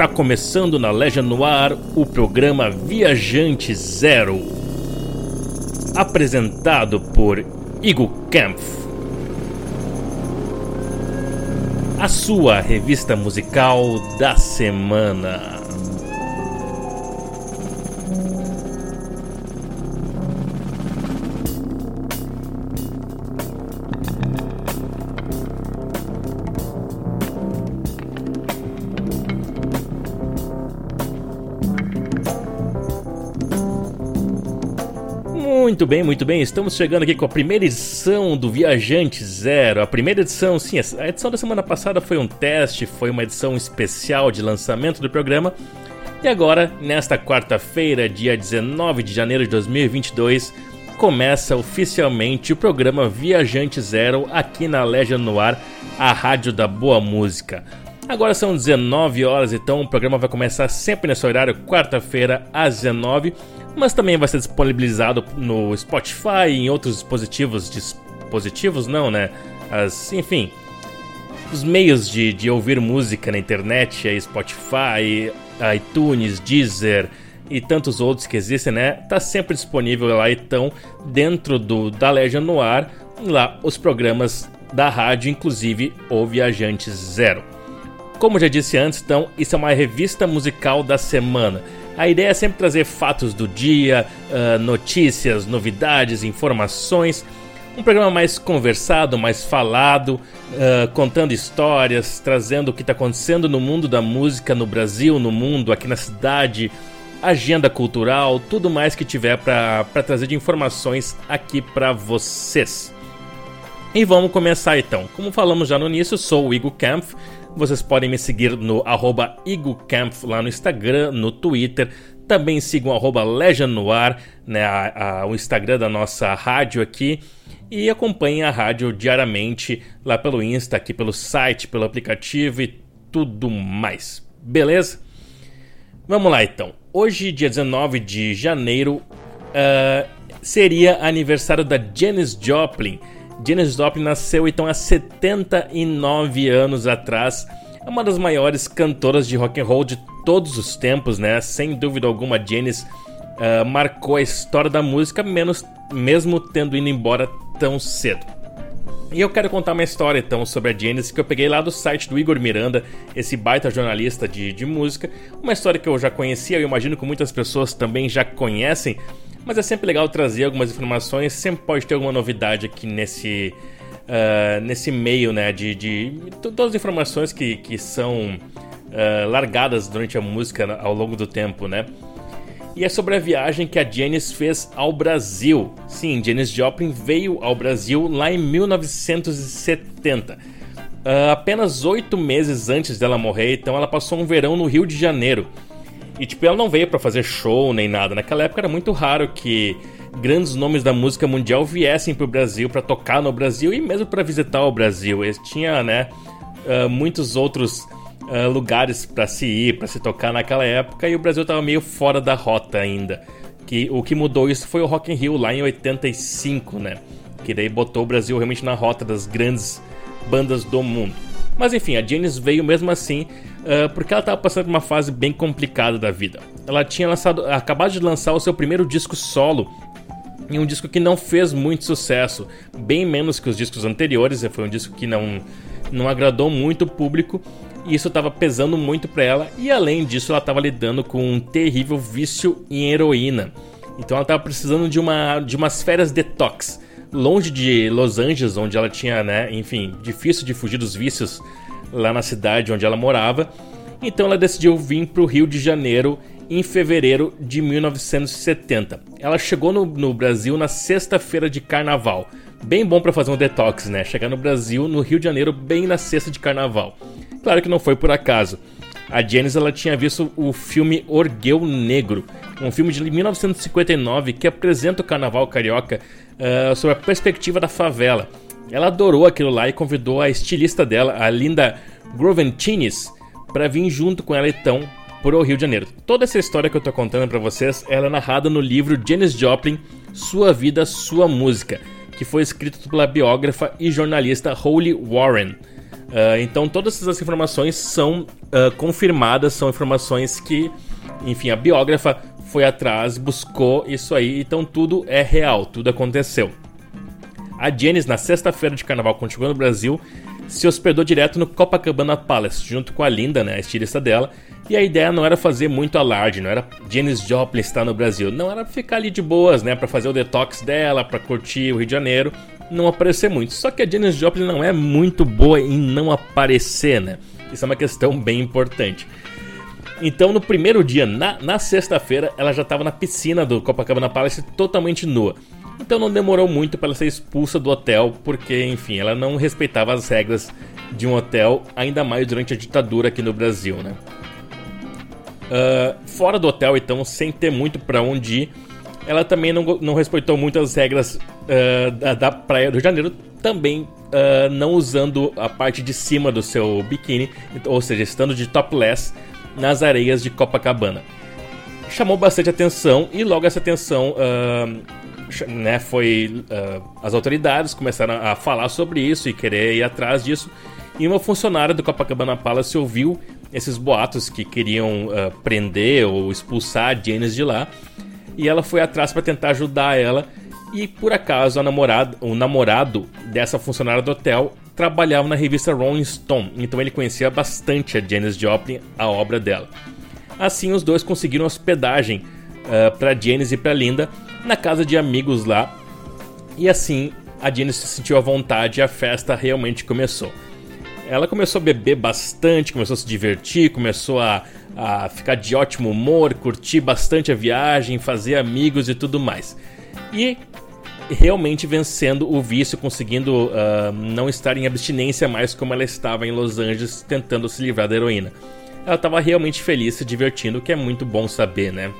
Está começando na Legend no Ar o programa Viajante Zero, apresentado por Igor Kempf. A sua revista musical da semana. Muito bem, muito bem. Estamos chegando aqui com a primeira edição do Viajante Zero. A primeira edição, sim, a edição da semana passada foi um teste, foi uma edição especial de lançamento do programa. E agora, nesta quarta-feira, dia 19 de janeiro de 2022, começa oficialmente o programa Viajante Zero aqui na Legend no Ar, a rádio da boa música. Agora são 19 horas, então o programa vai começar sempre nesse horário, quarta-feira às 19 mas também vai ser disponibilizado no Spotify e em outros dispositivos. Dispositivos não, né? As, enfim, os meios de, de ouvir música na internet, Spotify, iTunes, Deezer e tantos outros que existem, né? Tá sempre disponível lá, então, dentro do da Legend no ar, lá os programas da rádio, inclusive o Viajantes Zero. Como já disse antes, então, isso é uma revista musical da semana. A ideia é sempre trazer fatos do dia, uh, notícias, novidades, informações. Um programa mais conversado, mais falado, uh, contando histórias, trazendo o que está acontecendo no mundo da música, no Brasil, no mundo, aqui na cidade, agenda cultural, tudo mais que tiver para trazer de informações aqui para vocês. E vamos começar então. Como falamos já no início, sou o Igor Kampf, vocês podem me seguir no arroba lá no Instagram, no Twitter. Também sigam arroba Legend Noir, né, a, a, o Instagram da nossa rádio aqui. E acompanhem a rádio diariamente lá pelo Insta, aqui pelo site, pelo aplicativo e tudo mais. Beleza? Vamos lá então. Hoje, dia 19 de janeiro, uh, seria aniversário da Janis Joplin Janis Joplin nasceu então há 79 anos atrás. É uma das maiores cantoras de rock and roll de todos os tempos, né? Sem dúvida alguma, Janis uh, marcou a história da música, menos, mesmo tendo ido embora tão cedo. E eu quero contar uma história então sobre a Janis que eu peguei lá do site do Igor Miranda, esse baita jornalista de, de música. Uma história que eu já conhecia, eu imagino que muitas pessoas também já conhecem, mas é sempre legal trazer algumas informações, sempre pode ter alguma novidade aqui nesse, uh, nesse meio, né? De, de todas as informações que, que são uh, largadas durante a música ao longo do tempo, né? E é sobre a viagem que a Janis fez ao Brasil. Sim, Janis Joplin veio ao Brasil lá em 1970. Uh, ah, apenas oito meses antes dela morrer, então ela passou um verão no Rio de Janeiro. E tipo, ela não veio para fazer show nem nada. Naquela época era muito raro que grandes nomes da música mundial viessem pro Brasil para tocar no Brasil e mesmo para visitar o Brasil. Eles tinha, né, uh, muitos outros uh, lugares para se ir, para se tocar naquela época e o Brasil tava meio fora da rota ainda. Que o que mudou isso foi o Rock in Rio lá em 85, né? Que daí botou o Brasil realmente na rota das grandes bandas do mundo. Mas enfim, a Janis veio mesmo assim uh, porque ela estava passando por uma fase bem complicada da vida. Ela tinha lançado, acabado de lançar o seu primeiro disco solo e um disco que não fez muito sucesso, bem menos que os discos anteriores. Foi um disco que não, não agradou muito o público e isso estava pesando muito para ela. E além disso, ela estava lidando com um terrível vício em heroína. Então ela estava precisando de, uma, de umas férias detox, longe de Los Angeles, onde ela tinha, né, enfim, difícil de fugir dos vícios lá na cidade onde ela morava. Então ela decidiu vir para o Rio de Janeiro em fevereiro de 1970. Ela chegou no, no Brasil na sexta-feira de carnaval. Bem bom para fazer um detox, né? Chegar no Brasil, no Rio de Janeiro, bem na sexta de carnaval. Claro que não foi por acaso. A Janice ela tinha visto o filme Orgueu Negro, um filme de 1959 que apresenta o carnaval carioca uh, sob a perspectiva da favela. Ela adorou aquilo lá e convidou a estilista dela, a Linda Groventines, para vir junto com ela então para o Rio de Janeiro. Toda essa história que eu tô contando para vocês, ela é narrada no livro Janis Joplin, Sua Vida, Sua Música, que foi escrito pela biógrafa e jornalista Holly Warren. Uh, então todas essas informações são uh, confirmadas, são informações que, enfim, a biógrafa foi atrás, buscou isso aí, então tudo é real, tudo aconteceu. A Janice, na sexta-feira de carnaval, chegou no Brasil, se hospedou direto no Copacabana Palace, junto com a Linda, né, a estilista dela, e a ideia não era fazer muito alarde, não era Janis Joplin estar no Brasil, não era ficar ali de boas, né, para fazer o detox dela, para curtir o Rio de Janeiro, não aparecer muito. Só que a Janis Joplin não é muito boa em não aparecer, né? Isso é uma questão bem importante. Então, no primeiro dia, na, na sexta-feira, ela já estava na piscina do Copacabana Palace totalmente nua. Então não demorou muito para ela ser expulsa do hotel, porque, enfim, ela não respeitava as regras de um hotel, ainda mais durante a ditadura aqui no Brasil, né? Uh, fora do hotel, então, sem ter muito para onde ir, ela também não, não respeitou muito as regras uh, da, da, Praia do Rio de Janeiro, também uh, não usando a parte de cima do seu biquíni, ou seja, estando de topless nas areias de Copacabana. Chamou bastante atenção e logo essa atenção né, foi as autoridades começaram a falar sobre isso e querer ir atrás disso. E uma funcionária do Copacabana Palace ouviu esses boatos que queriam uh, prender ou expulsar a Janice de lá. E ela foi atrás para tentar ajudar ela. E por acaso namorada, o namorado dessa funcionária do hotel trabalhava na revista Rolling Stone, então ele conhecia bastante a Janis Joplin, a obra dela. Assim, os dois conseguiram hospedagem uh, para Janis e para Linda na casa de amigos lá. E assim, a Janis se sentiu à vontade e a festa realmente começou ela começou a beber bastante, começou a se divertir, começou a, a ficar de ótimo humor, curtir bastante a viagem, fazer amigos e tudo mais. E realmente vencendo o vício, conseguindo uh, não estar em abstinência mais como ela estava em Los Angeles, tentando se livrar da heroína. Ela estava realmente feliz, se divertindo, o que é muito bom saber, né?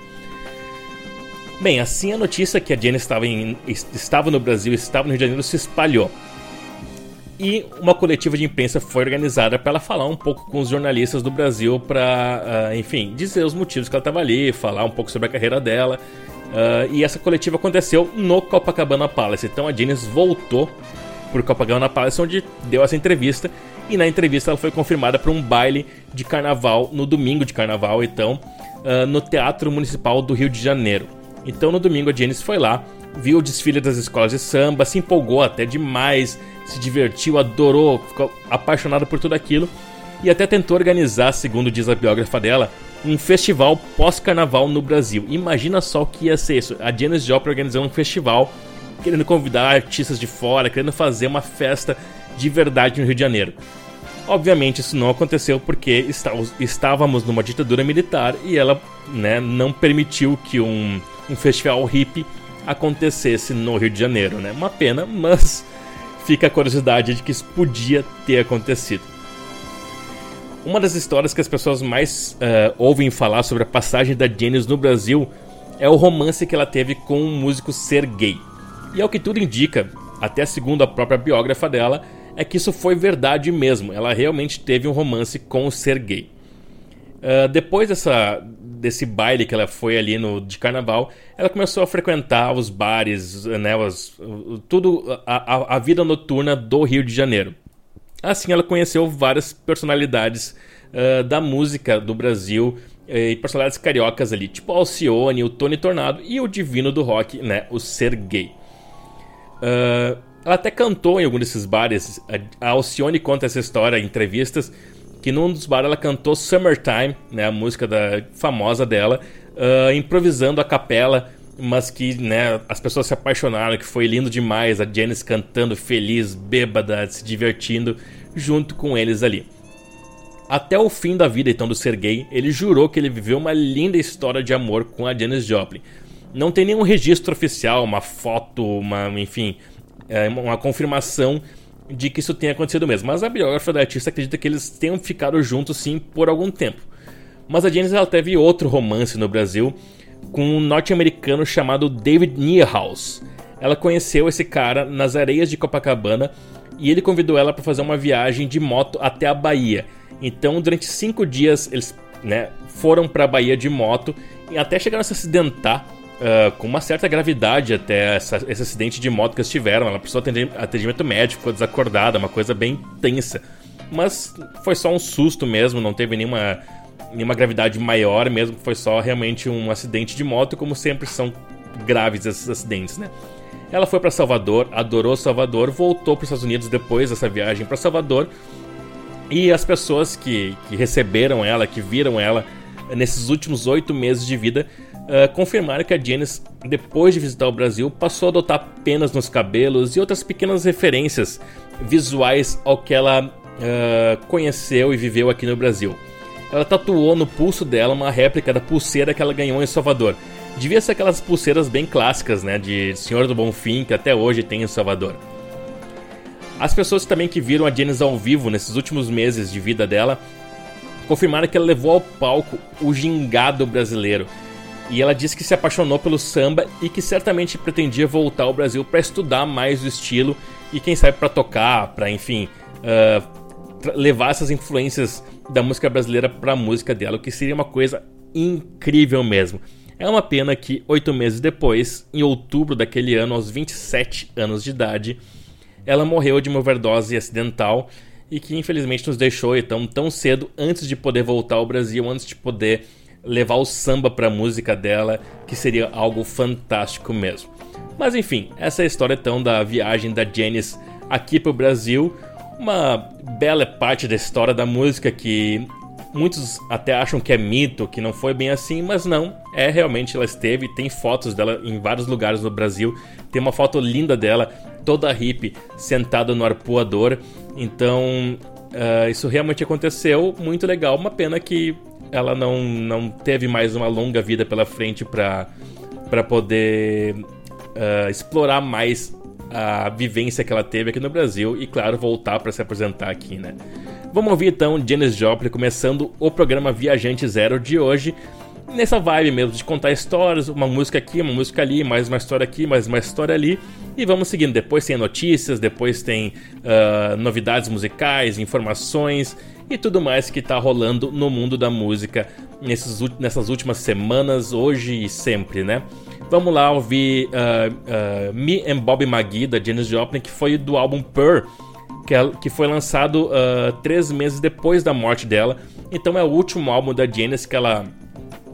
Bem, assim a notícia que a Jenny estava, em, estava no Brasil, estava no Rio de Janeiro, se espalhou e uma coletiva de imprensa foi organizada para ela falar um pouco com os jornalistas do Brasil para, uh, ah, enfim, dizer os motivos que ela estava ali, falar um pouco sobre a carreira dela. Uh, e essa coletiva aconteceu no Copacabana Palace. Então a Janice voltou para o Copacabana Palace, onde deu essa entrevista. E na entrevista ela foi confirmada para um baile de carnaval, no domingo de carnaval, então, uh, no Teatro Municipal do Rio de Janeiro. Então no domingo a Janice foi lá, viu o desfile das escolas de samba, se empolgou até demais, se divertiu, adorou, ficou apaixonada por tudo aquilo e até tentou organizar, segundo diz a biógrafa dela, um festival pós-carnaval no Brasil. Imagina só o que ia ser isso. A Janis Joplin organizando um festival, querendo convidar artistas de fora, querendo fazer uma festa de verdade no Rio de Janeiro. Obviamente isso não aconteceu porque estávamos numa ditadura militar e ela né, não permitiu que um, um festival hippie acontecesse no Rio de Janeiro. Né? Uma pena, mas fica a curiosidade de que isso podia ter acontecido. Uma das histórias que as pessoas mais uh, ouvem falar sobre a passagem da Janice no Brasil é o romance que ela teve com um músico ser gay. E ao que tudo indica, até segundo a própria biógrafa dela, é que isso foi verdade mesmo. Ela realmente teve um romance com o ser gay. Uh, depois dessa, desse baile que ela foi ali no de carnaval, ela começou a frequentar os bares, né, os, tudo a, a, vida noturna do Rio de Janeiro. Assim, ela conheceu várias personalidades uh, da música do Brasil eh, e personalidades cariocas ali, tipo Alcione, o Tony Tornado e o divino do rock, né, o Sergei. Uh, ela até cantou em algum desses bares. A Alcione conta essa história em entrevistas que num dos bares ela cantou Summertime, né, a música da, famosa dela, uh, improvisando a capela, mas que né, as pessoas se apaixonaram, que foi lindo demais, a Janice cantando feliz, bêbada, se divertindo, junto com eles ali. Até o fim da vida então do Sergei, ele jurou que ele viveu uma linda história de amor com a Janis Joplin. Não tem nenhum registro oficial, uma foto, uma, enfim, é, uma confirmação de que isso tenha acontecido mesmo. Mas a biógrafa da artista acredita que eles tenham ficado juntos sim por algum tempo. Mas a Janice ela teve outro romance no Brasil com um norte-americano chamado David Niehaus. Ela conheceu esse cara nas areias de Copacabana e ele convidou ela para fazer uma viagem de moto até a Bahia. Então, durante cinco dias, eles né, foram para a Bahia de moto e até chegaram a se acidentar uh, com uma certa gravidade até essa, esse acidente de moto que eles tiveram. Ela precisou atender atendimento médico, ficou desacordada, uma coisa bem tensa. mas foi só um susto mesmo, não teve nenhuma, nenhuma gravidade maior mesmo, foi só realmente um acidente de moto, como sempre são graves esses acidentes, né? Ela foi para Salvador, adorou Salvador, voltou para os Estados Unidos depois dessa viagem para Salvador. E as pessoas que, que receberam ela, que viram ela nesses últimos oito meses de vida, uh, confirmaram que a Janice, depois de visitar o Brasil, passou a adotar penas nos cabelos e outras pequenas referências visuais ao que ela uh, conheceu e viveu aqui no Brasil. Ela tatuou no pulso dela uma réplica da pulseira que ela ganhou em Salvador. Devia ser aquelas pulseiras bem clássicas, né, de Senhor do Bonfim, que até hoje tem em Salvador. As pessoas também que viram a Janice ao vivo nesses últimos meses de vida dela confirmaram que ela levou ao palco o gingado brasileiro. E ela disse que se apaixonou pelo samba e que certamente pretendia voltar ao Brasil para estudar mais o estilo e quem sabe para tocar, para enfim, uh, levar essas influências da música brasileira para a música dela, o que seria uma coisa incrível mesmo. É uma pena que oito meses depois, em outubro daquele ano, aos 27 anos de idade, ela morreu de uma overdose acidental e que infelizmente nos deixou então tão cedo antes de poder voltar ao Brasil, antes de poder levar o samba para a música dela, que seria algo fantástico mesmo. Mas enfim, essa é a história então da viagem da Janice aqui para o Brasil, uma bela parte da história da música que Muitos até acham que é mito, que não foi bem assim, mas não. É realmente ela esteve, tem fotos dela em vários lugares no Brasil. Tem uma foto linda dela, toda hippie, sentada no arpoador. Então, uh, isso realmente aconteceu, muito legal. Uma pena que ela não, não teve mais uma longa vida pela frente para poder uh, explorar mais a vivência que ela teve aqui no Brasil e, claro, voltar para se apresentar aqui, né? Vamos ouvir então Janis Joplin começando o programa Viajante Zero de hoje. Nessa vibe mesmo de contar histórias, uma música aqui, uma música ali, mais uma história aqui, mais uma história ali. E vamos seguindo. Depois tem notícias, depois tem uh, novidades musicais, informações e tudo mais que está rolando no mundo da música nesses, nessas últimas semanas, hoje e sempre, né? Vamos lá ouvir uh, uh, Me and Bobby McGee da Janis Joplin, que foi do álbum Purr que, é, que foi lançado uh, três meses depois da morte dela. Então é o último álbum da Janis que ela.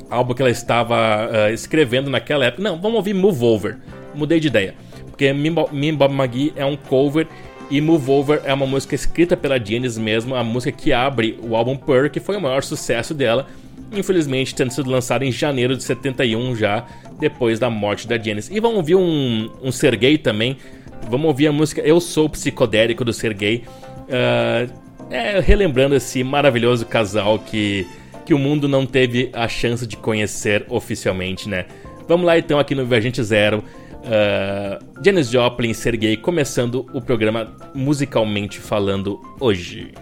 Álbum que ela estava escrevendo naquela época. Não, vamos ouvir Move Over. Mudei de ideia. Porque Me, Me Bob McGee é um cover e Move Over é uma música escrita pela Janis mesmo, a música que abre o álbum Purr, que foi o maior sucesso dela. Infelizmente, tendo sido lançado em janeiro de 71 já, depois da morte da Janis. E vamos ouvir um, um Sergei também, Vamos ouvir a música Eu Sou Psicodélico do Sergei. Uh, é, relembrando esse maravilhoso casal que, que o mundo não teve a chance de conhecer oficialmente, né? Vamos lá então aqui no Viajante Zero. Uh, Janis Joplin e Sergei começando o programa musicalmente falando hoje.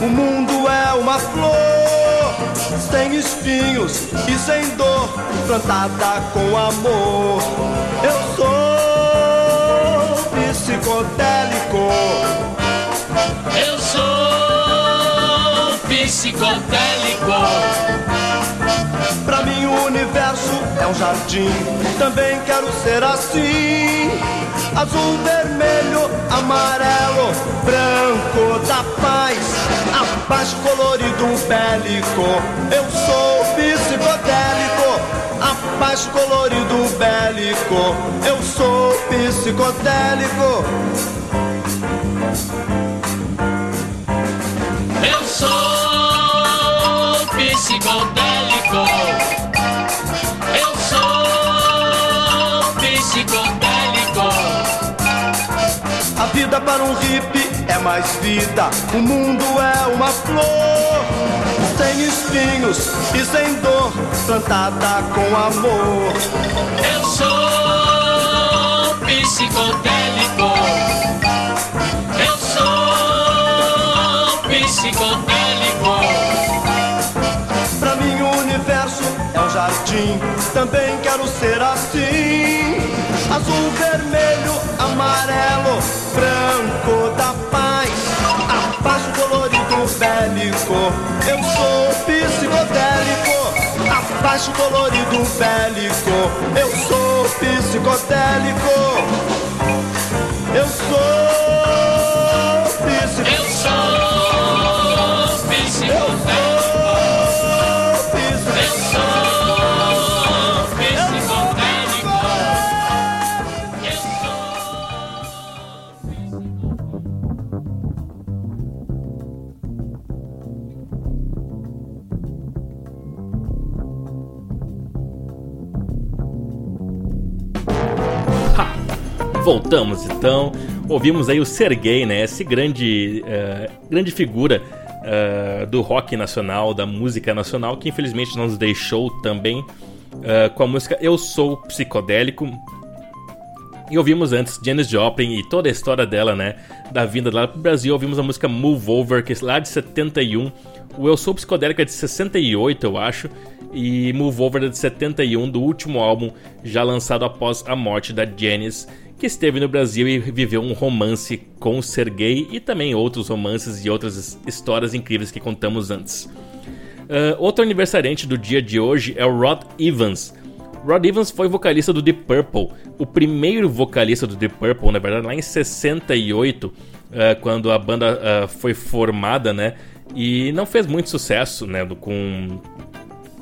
O mundo é uma flor, sem espinhos e sem dor, plantada com amor. Eu sou psicodélico. Eu sou psicodélico. Pra mim o universo é um jardim, também quero ser assim. Azul, vermelho, amarelo, branco da paz, a paz colorido bélico. Eu sou psicodélico, a paz colorido bélico. Eu sou psicodélico. Eu sou psicodélico. Vida para um hippie é mais vida. O mundo é uma flor, sem espinhos e sem dor, plantada com amor. Eu sou psicodélico. Eu sou psicodélico. Pra mim o universo é um jardim, também quero ser assim. Azul, vermelho, amarelo, branco da paz, a paz colorido bélico. Eu sou psicodélico, a paz colorido bélico. Eu sou psicodélico. Voltamos então, ouvimos aí o Sergei, né? Esse grande, eh, grande figura eh, do rock nacional, da música nacional, que infelizmente nos deixou também eh, com a música Eu Sou Psicodélico. E ouvimos antes Janis Joplin e toda a história dela, né? Da vinda dela pro Brasil. Ouvimos a música Move Over, que é lá de 71. O Eu Sou Psicodélico é de 68, eu acho. E Move Over é de 71, do último álbum já lançado após a morte da Janis, que esteve no Brasil e viveu um romance com o Sergei e também outros romances e outras histórias incríveis que contamos antes. Uh, outro aniversariante do dia de hoje é o Rod Evans. Rod Evans foi vocalista do Deep Purple, o primeiro vocalista do Deep Purple, na verdade, lá em 68, uh, quando a banda uh, foi formada, né? E não fez muito sucesso, né? Com,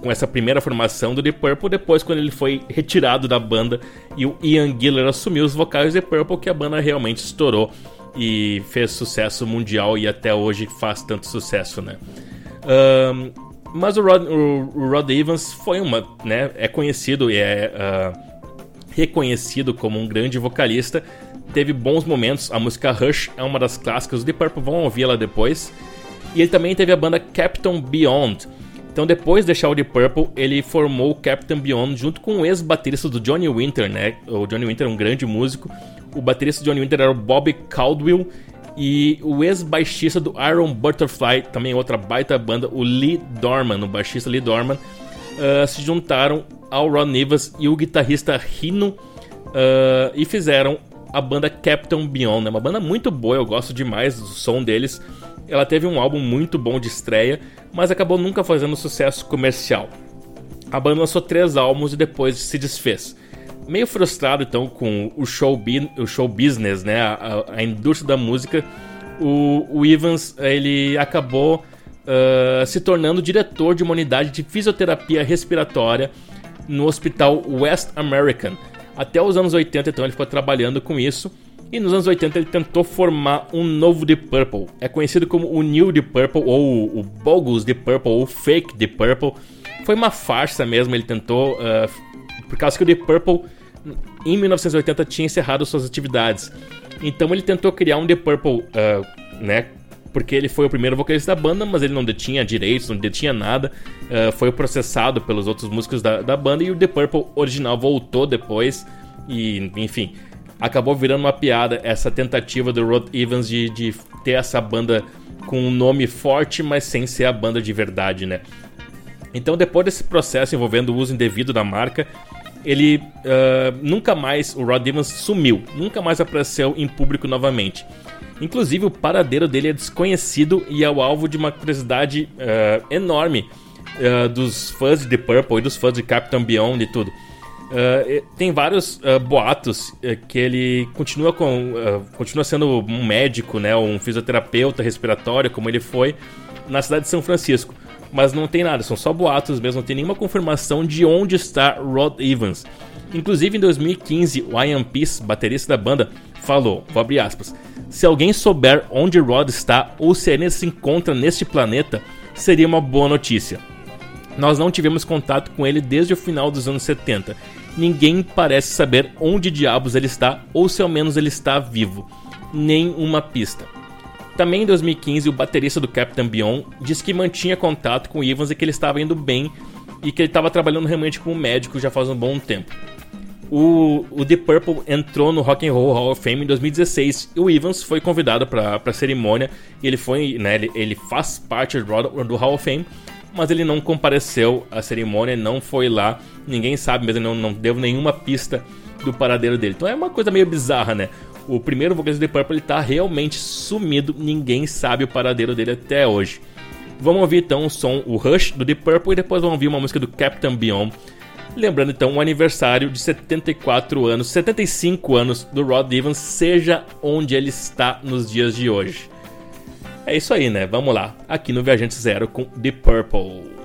com essa primeira formação do Deep Purple. Depois, quando ele foi retirado da banda e o Ian Gillan assumiu os vocais do Deep Purple, que a banda realmente estourou e fez sucesso mundial e até hoje faz tanto sucesso, né? Um, mas o Rod, o, Rod Evans foi uma, né, é conhecido e é uh, reconhecido como um grande vocalista. Teve bons momentos. A música Rush é uma das clássicas. Os The Purple vão ouvir ela depois. E ele também teve a banda Captain Beyond. Então, depois de deixar o The Purple, ele formou o Captain Beyond junto com o ex-baterista do Johnny Winter, né? O Johnny Winter é um grande músico. O baterista do Johnny Winter era o Bob Caldwell. E o ex-baixista do Iron Butterfly, também outra baita banda, o Lee Dorman, o baixista Lee Dorman, uh, se juntaram ao Ron Nivas e o guitarrista Rino uh, e fizeram a banda Captain Beyond. É uma banda muito boa, eu gosto demais do som deles. Ela teve um álbum muito bom de estreia, mas acabou nunca fazendo sucesso comercial. A banda lançou três álbuns e depois se desfez. Meio frustrado então com o show, o show business, né, a, a indústria da música, o, o Evans ele acabou uh, se tornando diretor de uma unidade de fisioterapia respiratória no hospital West American. Até os anos 80, então, ele ficou trabalhando com isso. E nos anos 80 ele tentou formar um novo Deep Purple. É conhecido como o New Deep Purple, ou o Bogus Deep Purple, ou Fake Deep Purple. Foi uma farsa mesmo, ele tentou... Uh, por causa que o Deep Purple, em 1980, tinha encerrado suas atividades. Então ele tentou criar um Deep Purple, uh, né? Porque ele foi o primeiro vocalista da banda, mas ele não detinha direitos, não detinha nada. Uh, foi processado pelos outros músicos da, da banda e o The Purple original voltou depois. E, enfim, acabou virando uma piada essa tentativa do Rod Evans de, de ter essa banda com um nome forte, mas sem ser a banda de verdade, né? Então, depois desse processo envolvendo o uso indevido da marca, ele uh, nunca mais, o Rod Evans sumiu, nunca mais apareceu em público novamente. Inclusive, o paradeiro dele é desconhecido e é o alvo de uma curiosidade uh, enorme uh, dos fãs de The Purple e dos fãs de Captain Beyond e tudo. Uh, tem vários boatos que ele continua com continua sendo um médico, né, um fisioterapeuta respiratório, como ele foi na cidade de São Francisco mas não tem nada, são só boatos mesmo, não tem nenhuma confirmação de onde está Rod Evans. Inclusive em 2015, o Ian Peace, baterista da banda, falou, aspas, se alguém souber onde Rod está ou se ele se encontra neste planeta, seria uma boa notícia. Nós não tivemos contato com ele desde o final dos anos 70. Ninguém parece saber onde diabos ele está ou se ao menos ele está vivo. Nem uma pista. Também em 2015, o baterista do Captain Beyond disse que mantinha contato com Evans e que ele estava indo bem e que ele estava trabalhando realmente como médico já faz um bom tempo. O, o The Purple entrou no Rock and Roll Hall of Fame em 2016 e o Evans foi convidado para a cerimônia. E ele foi, né, ele, ele faz parte do Hall of Fame, mas ele não compareceu à cerimônia, não foi lá. Ninguém sabe mesmo, não, não deu nenhuma pista do paradeiro dele. Então é uma coisa meio bizarra, né? O primeiro vocalista de Purple está realmente sumido, ninguém sabe o paradeiro dele até hoje. Vamos ouvir então o som, o Rush do Deep Purple e depois vamos ouvir uma música do Captain Beyond. Lembrando então o aniversário de 74 anos, 75 anos do Rod Evans, seja onde ele está nos dias de hoje. É isso aí, né? Vamos lá, aqui no Viajante Zero com The Purple.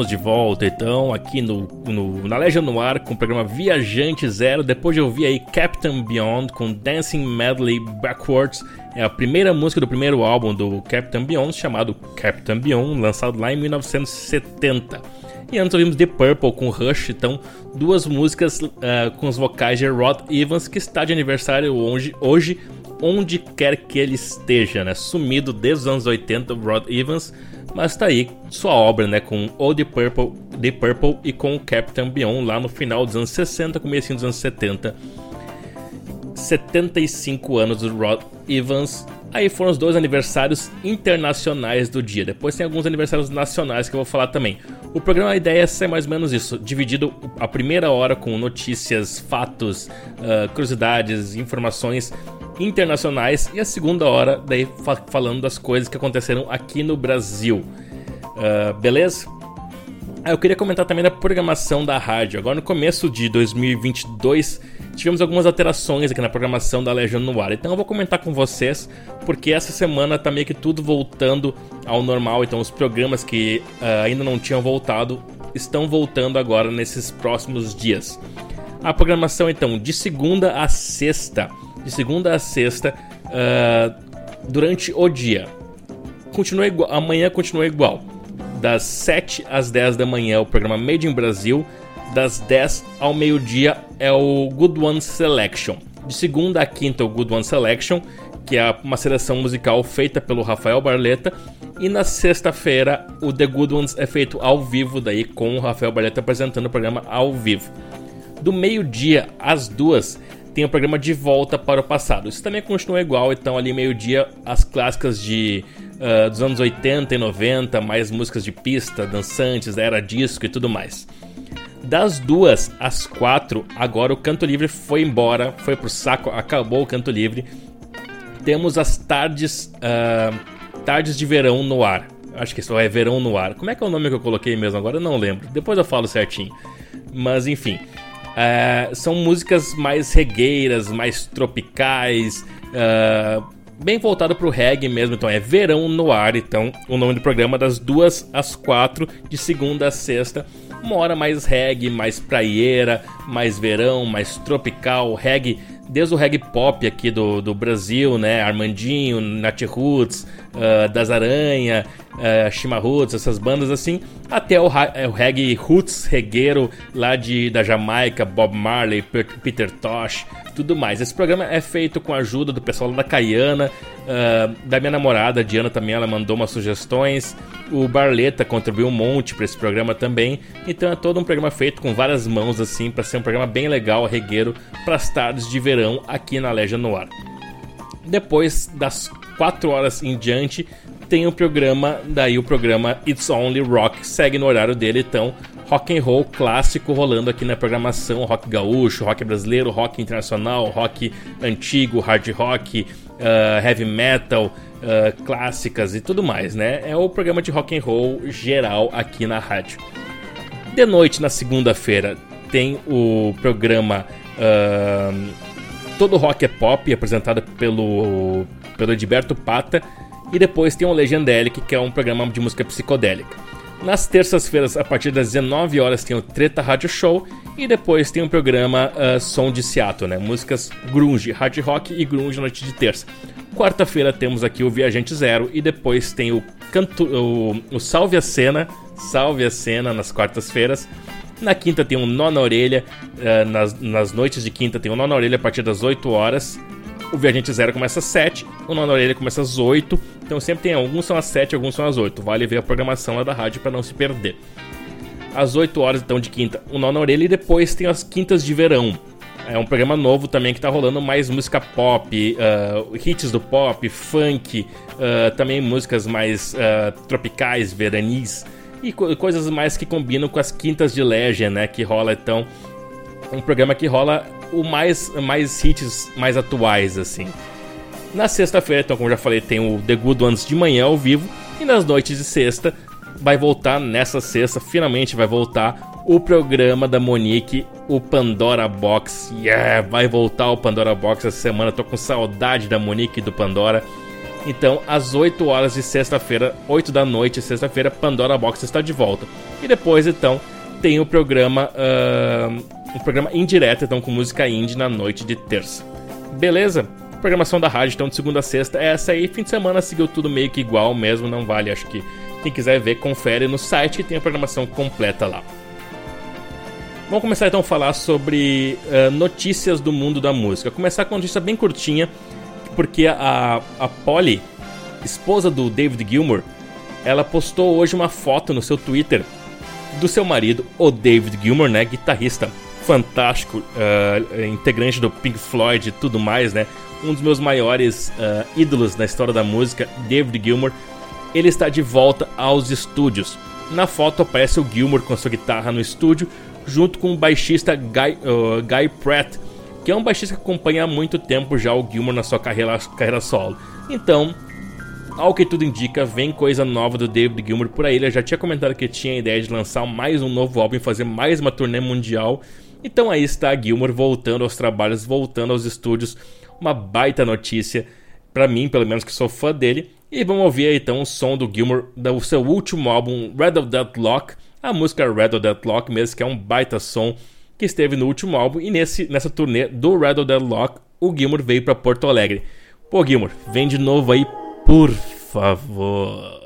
Estamos de volta então aqui no, no, na Legion no Ar com o programa Viajante Zero. Depois de ouvir aí Captain Beyond com Dancing Medley Backwards, é a primeira música do primeiro álbum do Captain Beyond chamado Captain Beyond, lançado lá em 1970. E antes ouvimos The Purple com Rush, então duas músicas uh, com os vocais de Rod Evans que está de aniversário hoje, hoje onde quer que ele esteja, né? Sumido desde os anos 80, Rod Evans mas tá aí sua obra, né, com The Purple, The Purple e com Captain Beyond lá no final dos anos 60, começo dos anos 70. 75 anos do Rod Evans. Aí foram os dois aniversários internacionais do dia. Depois tem alguns aniversários nacionais que eu vou falar também. O programa, a ideia é ser mais ou menos isso: dividido a primeira hora com notícias, fatos, uh, curiosidades, informações internacionais e a segunda hora daí fa falando das coisas que aconteceram aqui no Brasil. Uh, beleza? Ah, eu queria comentar também da programação da rádio. Agora no começo de 2022 tivemos algumas alterações aqui na programação da Legião no ar. Então eu vou comentar com vocês porque essa semana tá meio que tudo voltando ao normal. Então os programas que uh, ainda não tinham voltado estão voltando agora nesses próximos dias. A programação então de segunda a sexta de segunda a sexta, uh, durante o dia. Continua igual, amanhã continua igual. Das 7 às 10 da manhã é o programa Made in Brasil. Das 10 ao meio-dia é o Good One Selection. De segunda a quinta, o Good One Selection, que é uma seleção musical feita pelo Rafael Barleta. E na sexta-feira, o The Good Ones é feito ao vivo, daí com o Rafael Barleta apresentando o programa ao vivo. Do meio-dia às duas tem o programa De Volta para o Passado. Isso também continua igual, então ali meio-dia as clássicas de uh, dos anos 80 e 90, mais músicas de pista, dançantes, era disco e tudo mais. Das duas às quatro, agora o Canto Livre foi embora, foi pro saco, acabou o Canto Livre. Temos as tardes, uh, tardes de verão no ar. Acho que isso é verão no ar. Como é que é o nome que eu coloquei mesmo agora? Eu não lembro. Depois eu falo certinho. Mas enfim. Uh, são músicas mais regueiras, mais tropicais, uh, bem voltado para o reggae mesmo. Então é Verão no Ar. Então o nome do programa das duas às quatro, de segunda a sexta. Uma hora mais reggae, mais praieira, mais verão, mais tropical, reggae desde o reggae pop aqui do, do Brasil, né? Armandinho, Nat Roots, uh, Das Aranha, uh, Shima Roots, essas bandas assim, até o, é, o reggae roots regueiro lá de, da Jamaica, Bob Marley, Peter Tosh, tudo mais. Esse programa é feito com a ajuda do pessoal da Caiana, uh, da minha namorada, Diana também, ela mandou umas sugestões. O Barleta contribuiu um monte para esse programa também. Então é todo um programa feito com várias mãos assim, para ser um programa bem legal, regueiro, para as tardes de verão aqui na Legion Noir. Depois das 4 horas em diante, tem o programa, daí o programa It's Only Rock segue no horário dele, então rock and roll clássico rolando aqui na programação, rock gaúcho, rock brasileiro, rock internacional, rock antigo, hard rock, uh, heavy metal, uh, clássicas e tudo mais, né? É o programa de rock and roll geral aqui na rádio. De noite, na segunda-feira, tem o programa uh, Todo Rock é Pop, apresentado pelo, pelo Edberto Pata, e depois tem o Legendelic, que é um programa de música psicodélica. Nas terças-feiras, a partir das 19 horas, tem o Treta Rádio Show e depois tem o programa uh, Som de Seattle, né? Músicas grunge, hard rock e grunge na noite de terça. Quarta-feira temos aqui o Viajante Zero e depois tem o, canto, o, o Salve a Cena, Salve a Cena nas quartas-feiras. Na quinta tem um Nó na Orelha, uh, nas, nas noites de quinta tem um Nó na Orelha a partir das 8 horas. O Viajante Zero começa às 7, o Nó na Orelha começa às 8. Então sempre tem alguns são às 7, alguns são às 8. Vale ver a programação lá da rádio para não se perder. Às 8 horas então de quinta, o Nó na Orelha e depois tem as quintas de verão. É um programa novo também que tá rolando mais música pop, uh, hits do pop, funk, uh, também músicas mais uh, tropicais, veranis e co coisas mais que combinam com as quintas de Legend, né? Que rola então um programa que rola o mais, mais hits mais atuais, assim. Na sexta-feira, então, como já falei, tem o The Good Ones de manhã ao vivo. E nas noites de sexta, vai voltar nessa sexta, finalmente vai voltar o programa da Monique, o Pandora Box. Yeah, vai voltar o Pandora Box essa semana. Tô com saudade da Monique e do Pandora. Então, às 8 horas de sexta-feira, 8 da noite, sexta-feira, Pandora Box está de volta. E depois, então, tem o programa, uh, o programa indireto, então, com música indie na noite de terça. Beleza? Programação da rádio, então, de segunda a sexta é essa aí. Fim de semana seguiu tudo meio que igual mesmo, não vale. Acho que quem quiser ver, confere no site e tem a programação completa lá. Vamos começar então a falar sobre uh, notícias do mundo da música. Começar com uma notícia bem curtinha, porque a, a Polly, esposa do David Gilmour, ela postou hoje uma foto no seu Twitter do seu marido, o David Gilmour, né, guitarrista fantástico, uh, integrante do Pink Floyd e tudo mais, né, um dos meus maiores uh, ídolos na história da música, David Gilmour, ele está de volta aos estúdios. Na foto aparece o Gilmour com sua guitarra no estúdio, junto com o baixista Guy, uh, Guy Pratt, que é um baixista que acompanha há muito tempo já o Gilmour na sua carreira, carreira solo. Então, ao que tudo indica, vem coisa nova do David Gilmour por aí. Ele já tinha comentado que tinha a ideia de lançar mais um novo álbum e fazer mais uma turnê mundial. Então aí está Gilmour voltando aos trabalhos, voltando aos estúdios. Uma baita notícia, para mim, pelo menos que sou fã dele. E vamos ouvir aí, então o som do Gilmour do seu último álbum, Red of Deadlock. A música Red of Deadlock mesmo, que é um baita som que esteve no último álbum e nesse, nessa turnê do Red of Deadlock, o Gilmour veio para Porto Alegre. Pô, Gilmour, vem de novo aí, por favor.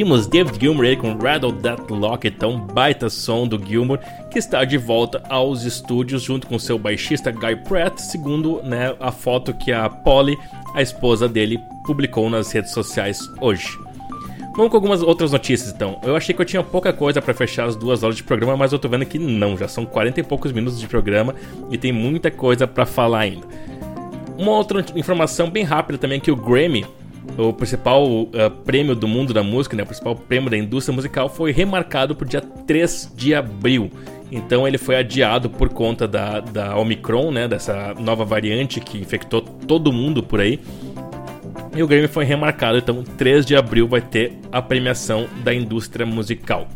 Ouvimos David Gilmour aí com Rattle That Lock, então baita som do Gilmour, que está de volta aos estúdios junto com seu baixista Guy Pratt, segundo né, a foto que a Polly, a esposa dele, publicou nas redes sociais hoje. Vamos com algumas outras notícias então. Eu achei que eu tinha pouca coisa para fechar as duas horas de programa, mas eu tô vendo que não, já são 40 e poucos minutos de programa e tem muita coisa para falar ainda. Uma outra informação bem rápida também é que o Grammy o principal uh, prêmio do mundo da música, né, o principal prêmio da indústria musical, foi remarcado para o dia 3 de abril. Então ele foi adiado por conta da, da Omicron, né, dessa nova variante que infectou todo mundo por aí. E o Grammy foi remarcado, então 3 de abril vai ter a premiação da indústria musical.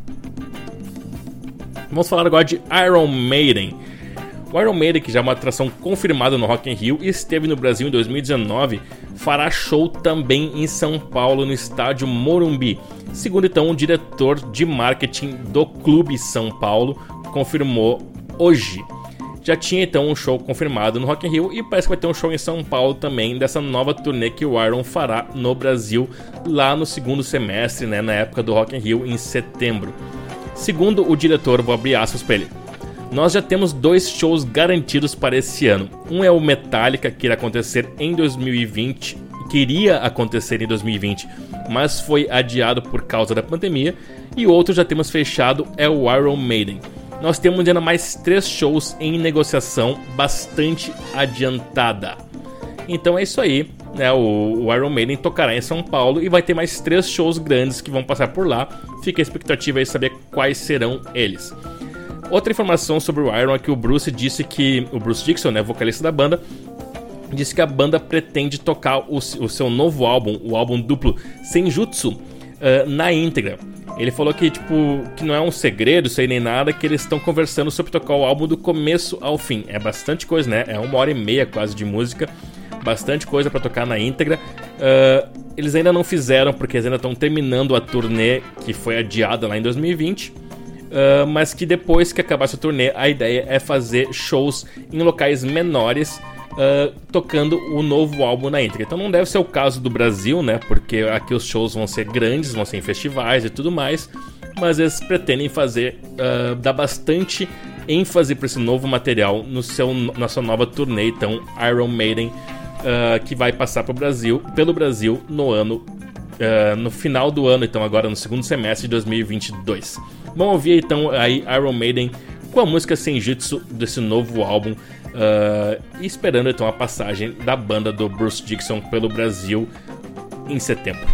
Vamos falar agora de Iron Maiden. O Iron Maiden, que já é uma atração confirmada no Rock in Rio e esteve no Brasil em 2019, fará show também em São Paulo no estádio Morumbi. Segundo então o diretor de marketing do Clube São Paulo confirmou hoje. Já tinha então um show confirmado no Rock in Rio e parece que vai ter um show em São Paulo também dessa nova turnê que o Iron fará no Brasil lá no segundo semestre, né, na época do Rock in Rio em setembro. Segundo o diretor, vou abrir aspas para ele. Nós já temos dois shows garantidos para esse ano. Um é o Metallica, que irá acontecer em 2020, queria acontecer em 2020, mas foi adiado por causa da pandemia. E outro já temos fechado é o Iron Maiden. Nós temos ainda mais três shows em negociação bastante adiantada. Então é isso aí. Né, o, o Iron Maiden tocará em São Paulo e vai ter mais três shows grandes que vão passar por lá. Fica a expectativa aí saber quais serão eles. Outra informação sobre o Iron é que o Bruce disse que. O Bruce Dixon, né, vocalista da banda, disse que a banda pretende tocar o, o seu novo álbum, o álbum duplo Senjutsu, uh, na íntegra. Ele falou que, tipo, que não é um segredo, isso aí nem nada, que eles estão conversando sobre tocar o álbum do começo ao fim. É bastante coisa, né? É uma hora e meia quase de música, bastante coisa para tocar na íntegra. Uh, eles ainda não fizeram, porque eles ainda estão terminando a turnê que foi adiada lá em 2020. Uh, mas que depois que acabasse a turnê, a ideia é fazer shows em locais menores, uh, tocando o novo álbum na íntegra. Então não deve ser o caso do Brasil, né? Porque aqui os shows vão ser grandes, vão ser em festivais e tudo mais. Mas eles pretendem fazer, uh, dar bastante ênfase para esse novo material no seu, na sua nova turnê, então Iron Maiden, que vai passar pro Brasil, pelo Brasil no ano, no final do ano, então agora no segundo semestre de 2022. Vamos ouvir então aí Iron Maiden com a música Senjutsu desse novo álbum. Uh, esperando então a passagem da banda do Bruce Dixon pelo Brasil em setembro.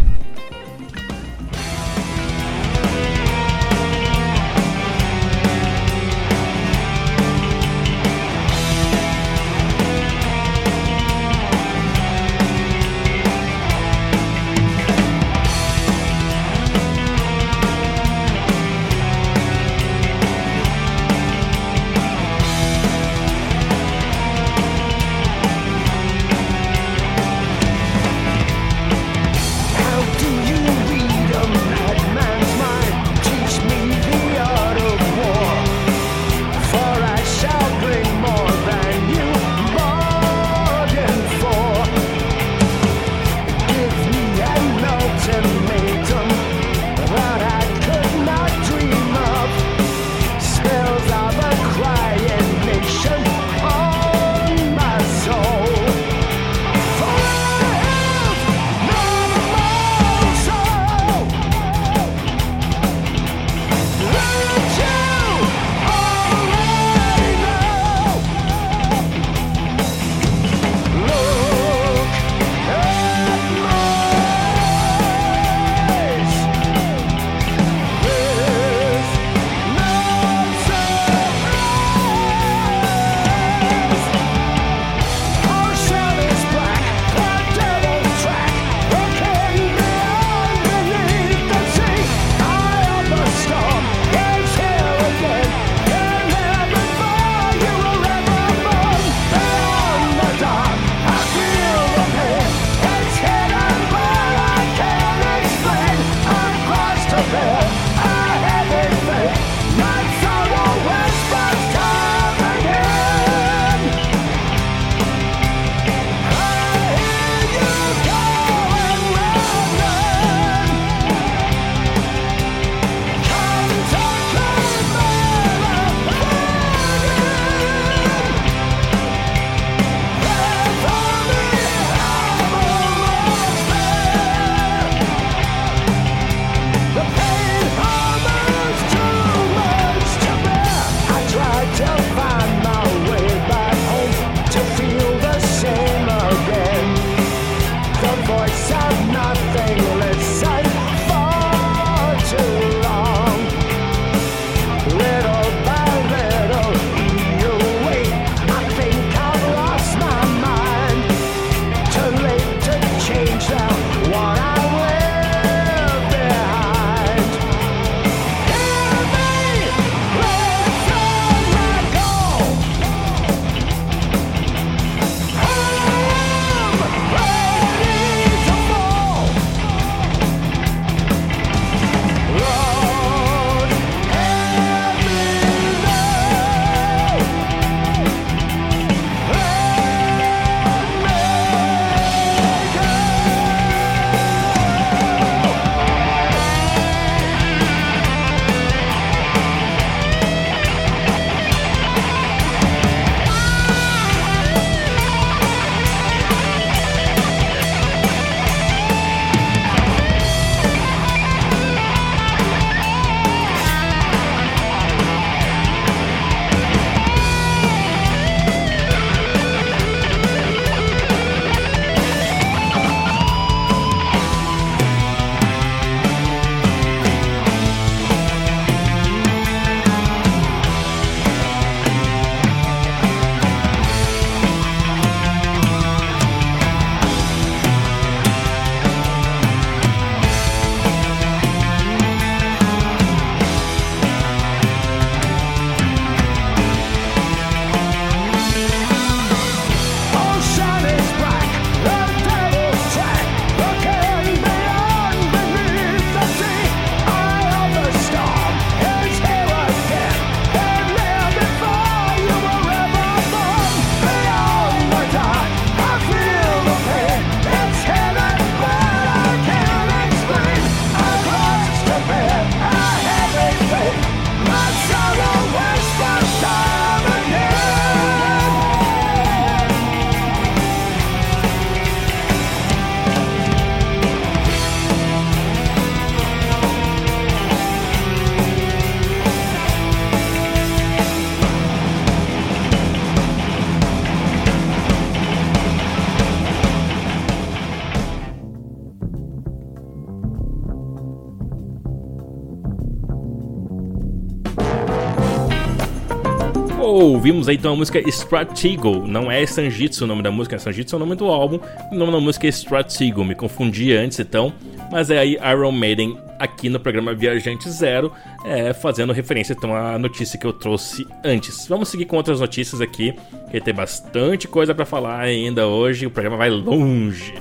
Ouvimos aí então a música Stratego, não é Sanjitsu o nome da música, Sanjitsu é o nome do álbum, o nome da música é Stratego, me confundi antes então, mas é aí Iron Maiden aqui no programa Viajante Zero, é, fazendo referência então à notícia que eu trouxe antes. Vamos seguir com outras notícias aqui, que tem bastante coisa para falar ainda hoje, o programa vai longe.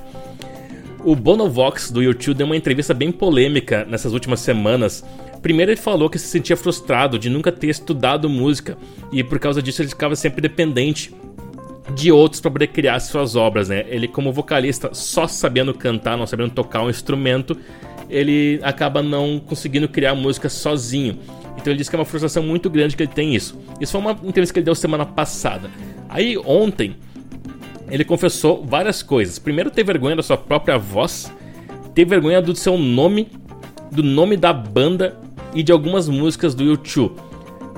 O Bonovox do YouTube deu uma entrevista bem polêmica nessas últimas semanas. Primeiro ele falou que se sentia frustrado de nunca ter estudado música e por causa disso ele ficava sempre dependente de outros para poder criar suas obras, né? Ele como vocalista só sabendo cantar, não sabendo tocar um instrumento, ele acaba não conseguindo criar música sozinho. Então ele disse que é uma frustração muito grande que ele tem isso. Isso foi uma entrevista que ele deu semana passada. Aí ontem ele confessou várias coisas. Primeiro, ter vergonha da sua própria voz, ter vergonha do seu nome, do nome da banda e de algumas músicas do YouTube.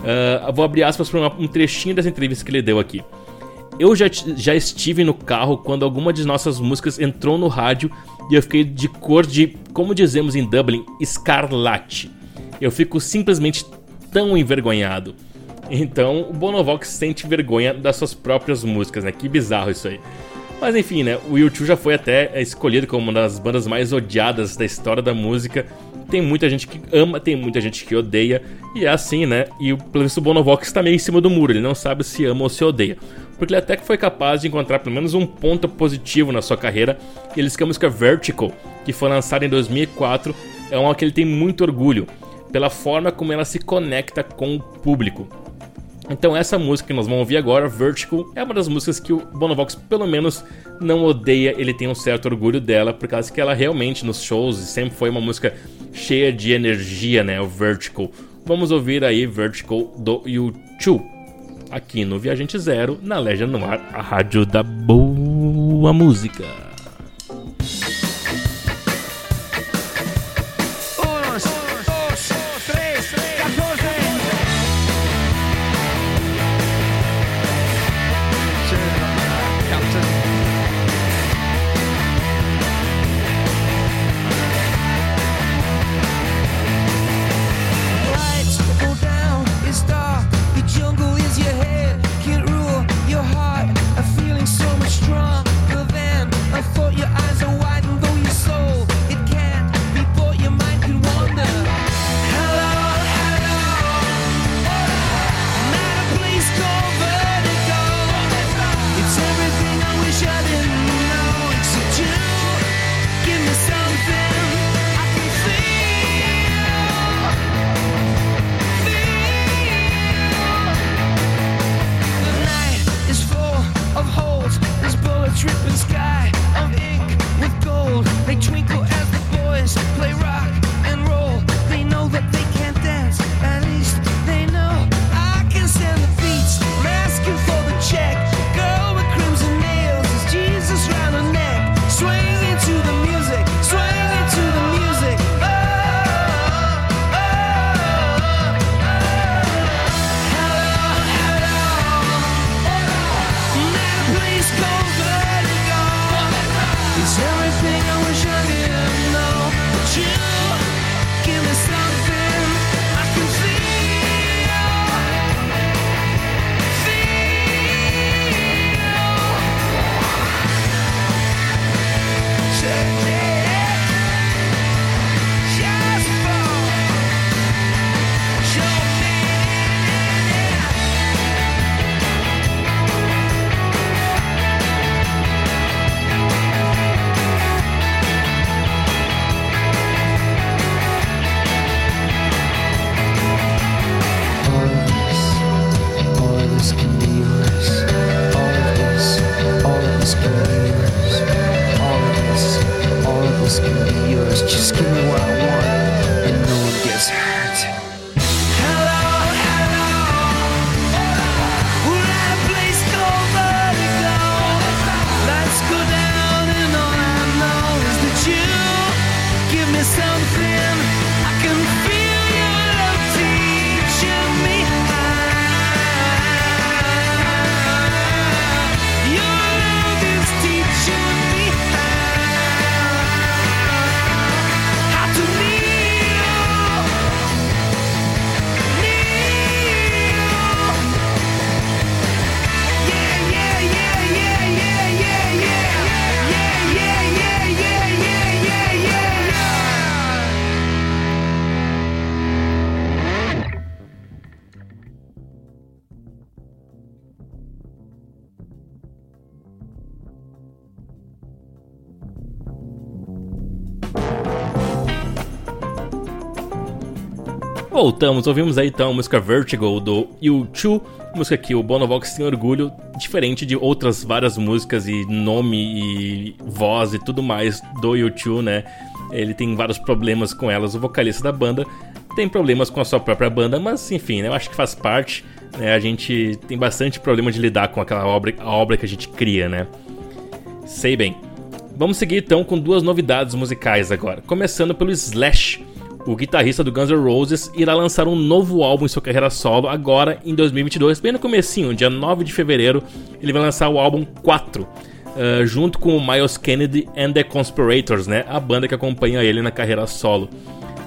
Uh, vou abrir aspas para um trechinho dessa entrevista que ele deu aqui. Eu já, já estive no carro quando alguma de nossas músicas entrou no rádio e eu fiquei de cor de, como dizemos em Dublin, escarlate. Eu fico simplesmente tão envergonhado. Então o Bonovox sente vergonha das suas próprias músicas, né? Que bizarro isso aí. Mas enfim, né? O U2 já foi até escolhido como uma das bandas mais odiadas da história da música. Tem muita gente que ama, tem muita gente que odeia, e é assim, né? E o, pelo visto o Bonovox está meio em cima do muro, ele não sabe se ama ou se odeia. Porque ele até que foi capaz de encontrar pelo menos um ponto positivo na sua carreira, e ele que a música Vertical, que foi lançada em 2004, é uma que ele tem muito orgulho, pela forma como ela se conecta com o público. Então essa música que nós vamos ouvir agora, Vertical, é uma das músicas que o Bonovox pelo menos não odeia, ele tem um certo orgulho dela, por causa que ela realmente nos shows sempre foi uma música cheia de energia, né, o Vertical. Vamos ouvir aí Vertical do U2, aqui no Viajante Zero, na Legend no Ar, a rádio da boa música. Voltamos, ouvimos aí então a música Vertigo do U2, música que o Bonovox tem orgulho, diferente de outras várias músicas e nome e voz e tudo mais do U2, né? Ele tem vários problemas com elas, o vocalista da banda tem problemas com a sua própria banda, mas enfim, né? eu acho que faz parte, né? A gente tem bastante problema de lidar com aquela obra, a obra que a gente cria, né? Sei bem. Vamos seguir então com duas novidades musicais agora, começando pelo Slash o guitarrista do Guns N' Roses irá lançar um novo álbum em sua carreira solo agora em 2022, bem no comecinho, dia 9 de fevereiro, ele vai lançar o álbum 4. Uh, junto com o Miles Kennedy and the Conspirators, né, a banda que acompanha ele na carreira solo.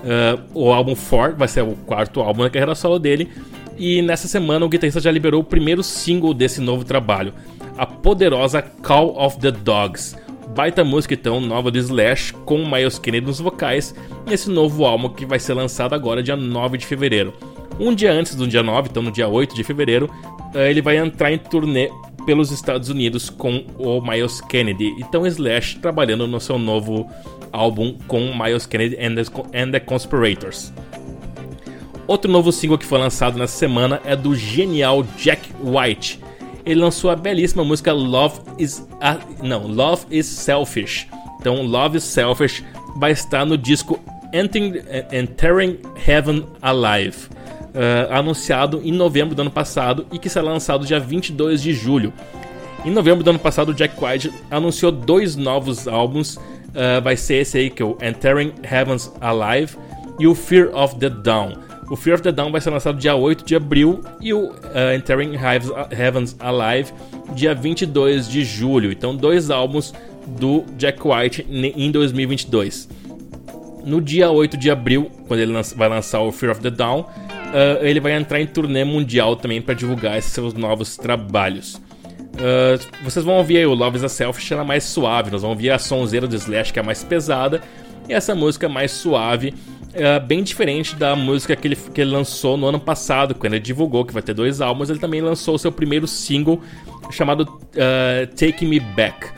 Uh, o álbum 4 vai ser o quarto álbum na carreira solo dele, e nessa semana o guitarrista já liberou o primeiro single desse novo trabalho, a poderosa Call of the Dogs baita música então, nova do Slash, com Miles Kennedy nos vocais, nesse novo álbum que vai ser lançado agora dia 9 de fevereiro. Um dia antes do dia 9, então no dia 8 de fevereiro, eh, ele vai entrar em turnê pelos Estados Unidos com o Miles Kennedy. Então Slash trabalhando no seu novo álbum com Miles Kennedy and the, and the Conspirators. Outro novo single que foi lançado nessa semana é do genial Jack White ele lançou a belíssima música Love is a, não, Love is Selfish. Então, Love is Selfish vai estar no disco Entering, Entering Heaven Alive, uh, anunciado em novembro do ano passado e que será lançado dia 22 de julho. Em novembro do ano passado, Jack White anunciou dois novos álbuns. Uh, vai ser esse aí que é o Entering Heavens Alive e o Fear of the Dawn. O Fear of the Dawn vai ser lançado dia 8 de abril e o uh, Entering Heavens Alive dia 22 de julho. Então, dois álbuns do Jack White em 2022. No dia 8 de abril, quando ele vai lançar o Fear of the Dawn, uh, ele vai entrar em turnê mundial também para divulgar esses seus novos trabalhos. Uh, vocês vão ouvir aí o Love is a Selfish, ela é mais suave. Nós vamos ouvir a sonzeira do Slash, que é mais pesada, e essa música mais suave é bem diferente da música que ele, que ele lançou no ano passado, quando ele divulgou que vai ter dois álbuns. Ele também lançou o seu primeiro single chamado uh, Take Me Back,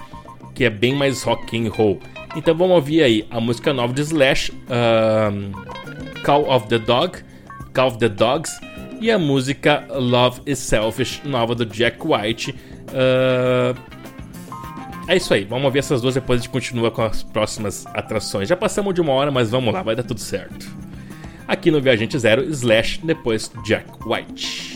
que é bem mais rock and roll. Então vamos ouvir aí a música nova de Slash, uh, Call of the Dog, Call of the Dogs, e a música Love is Selfish, nova do Jack White. Uh, é isso aí, vamos ver essas duas depois a gente continua com as próximas atrações. Já passamos de uma hora, mas vamos lá, vai dar tudo certo. Aqui no Viajante Zero, Slash, depois Jack White.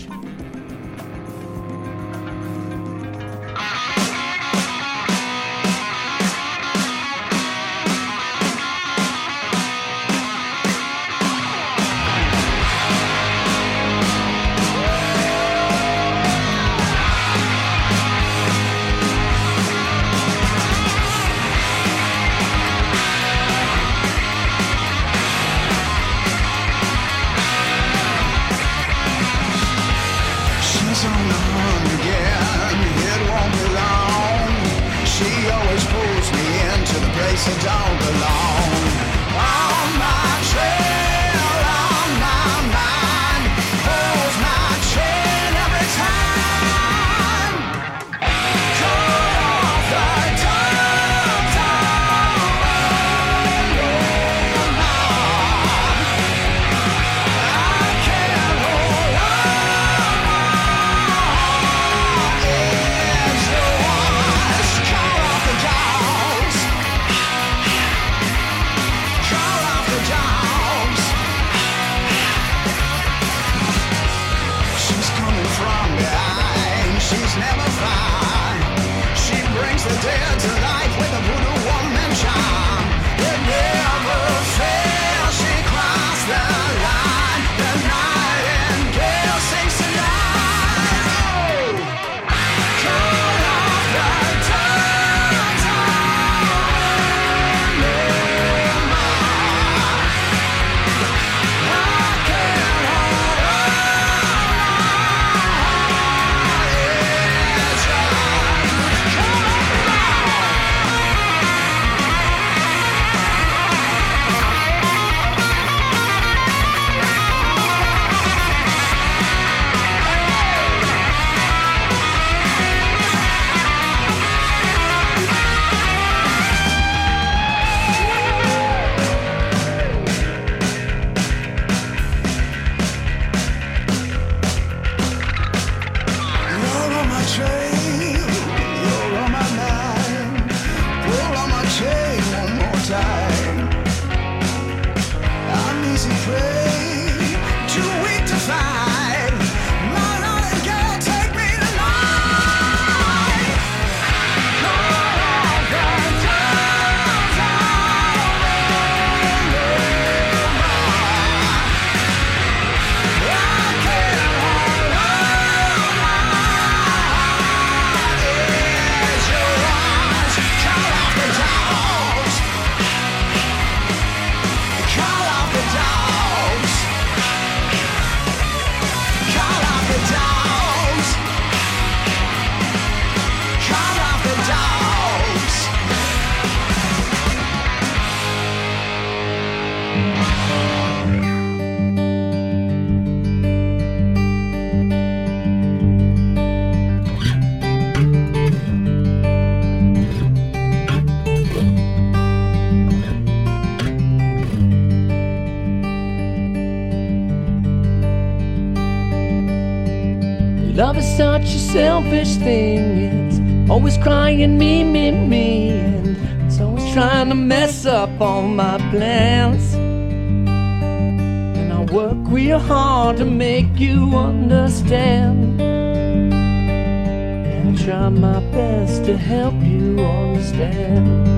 Love is such a selfish thing. It's always crying me, me, me. And it's always trying to mess up all my plans. And I work real hard to make you understand. And I try my best to help you understand.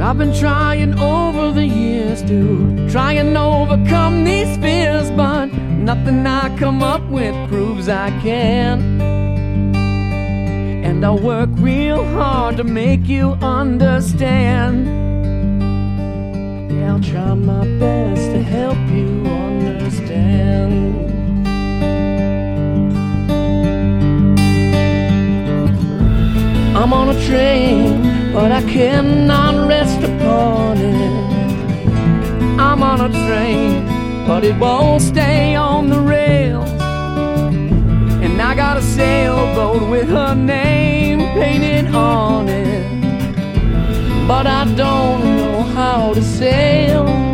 I've been trying over the years to try and overcome these fears, but nothing I come up with proves I can. And I work real hard to make you understand. Yeah, I'll try my best to help you understand. I'm on a train, but I cannot rest upon it. I'm on a train, but it won't stay on the rails. And I got a sailboat with her name painted on it. But I don't know how to sail.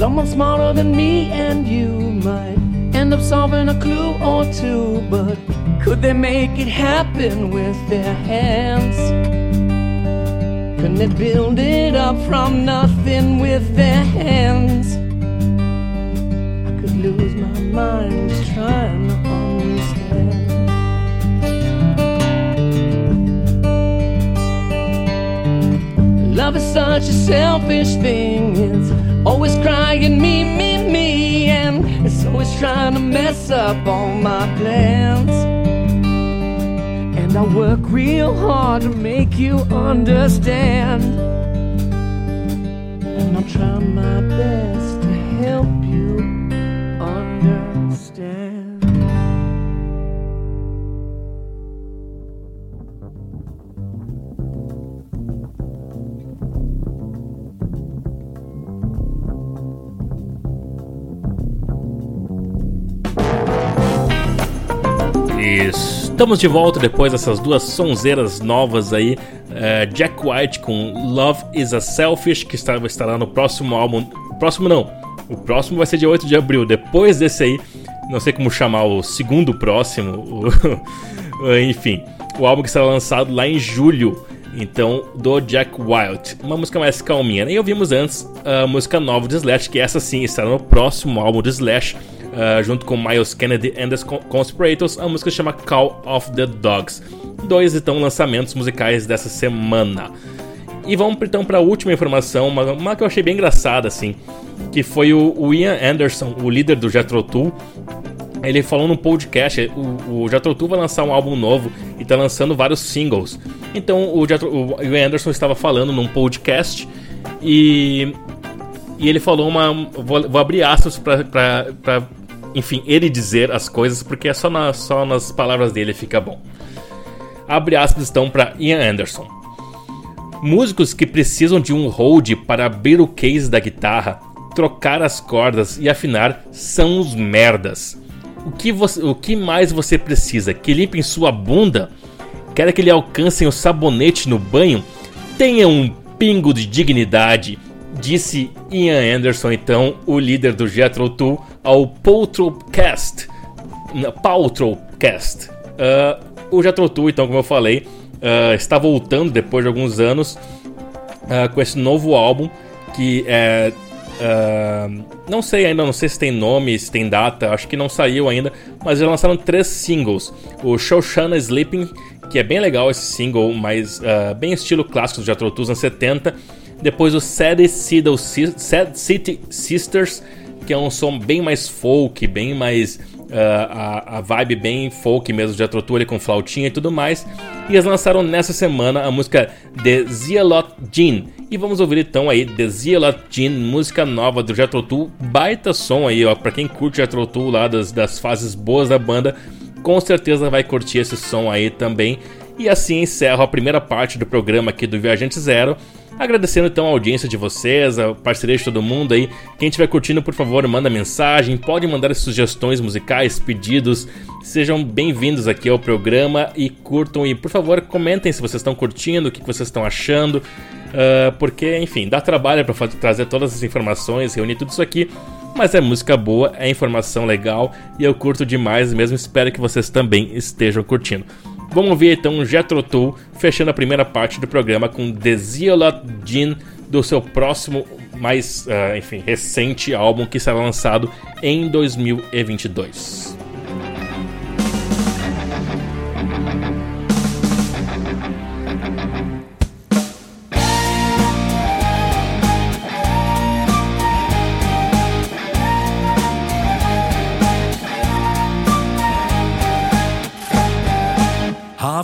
Someone smarter than me and you might end up solving a clue or two, but could they make it happen with their hands? Can they build it up from nothing with their hands? I could lose my mind just trying to understand. Love is such a selfish thing. It's crying me, me, me, and it's always trying to mess up all my plans. And I work real hard to make you understand. Estamos de volta depois dessas duas sonzeiras novas aí. É, Jack White com Love is a Selfish, que está, estará no próximo álbum. Próximo não, o próximo vai ser dia 8 de abril. Depois desse aí, não sei como chamar o segundo próximo. o- enfim, o álbum que será lançado lá em julho. Então, do Jack White, uma música mais calminha. E ouvimos antes a música nova do Slash, que essa sim estará no próximo álbum do Slash, ah, junto com Miles Kennedy and the Con- Conspirators. A música chama Call of the Dogs. Dois então lançamentos musicais dessa semana. E vamos então para a última informação, uma, uma que eu achei bem engraçada assim, que foi o, o Ian Anderson, o líder do Jethro Tull, ele falou num podcast, o, o Jethro Tull vai lançar um álbum novo e tá lançando vários singles. Então o, Jethro, o Ian Anderson estava falando num podcast e, e ele falou uma. Vou, vou abrir aspas pra, enfim, ele dizer as coisas, porque é só, na, só nas palavras dele fica bom. Abre aspas então para Ian Anderson. Músicos que precisam de um hold para abrir o case da guitarra trocar as cordas e afinar são os merdas. O que, você, o que mais você precisa? Que limpem sua bunda? Quer que lhe alcancem o sabonete no banho? Tenha um pingo de dignidade, disse Ian Anderson, então, o líder do Jethro Tull, ao Poltrocast. Paltrocast. Uh, o Jethro Tull, então, como eu falei, uh, está voltando depois de alguns anos uh, com esse novo álbum que é Uh, não sei ainda, não sei se tem nome, se tem data, acho que não saiu ainda, mas eles lançaram três singles. O Shoshana Sleeping, que é bem legal esse single, mas uh, bem estilo clássico do Tull anos 70. Depois o Sad City Sisters, que é um som bem mais folk, bem mais Uh, a, a, vibe bem folk mesmo de Atrotur com flautinha e tudo mais. E eles lançaram nessa semana a música The Zealot Jean. E vamos ouvir então aí The Zealot Jean, música nova do Jethro Tull. Baita som aí, ó, pra quem curte Jethro Tull lá das, das fases boas da banda, com certeza vai curtir esse som aí também. E assim encerro a primeira parte do programa aqui do Viajante Zero. Agradecendo então a audiência de vocês, a parceria de todo mundo aí. Quem estiver curtindo, por favor, manda mensagem, pode mandar sugestões musicais, pedidos. Sejam bem-vindos aqui ao programa e curtam e, por favor, comentem se vocês estão curtindo, o que vocês estão achando. Uh, porque, enfim, dá trabalho para trazer todas as informações, reunir tudo isso aqui. Mas é música boa, é informação legal e eu curto demais mesmo. Espero que vocês também estejam curtindo. Vamos ver então Jethro Tull fechando a primeira parte do programa com The Jean do seu próximo, mais, uh, enfim, recente álbum que será lançado em 2022.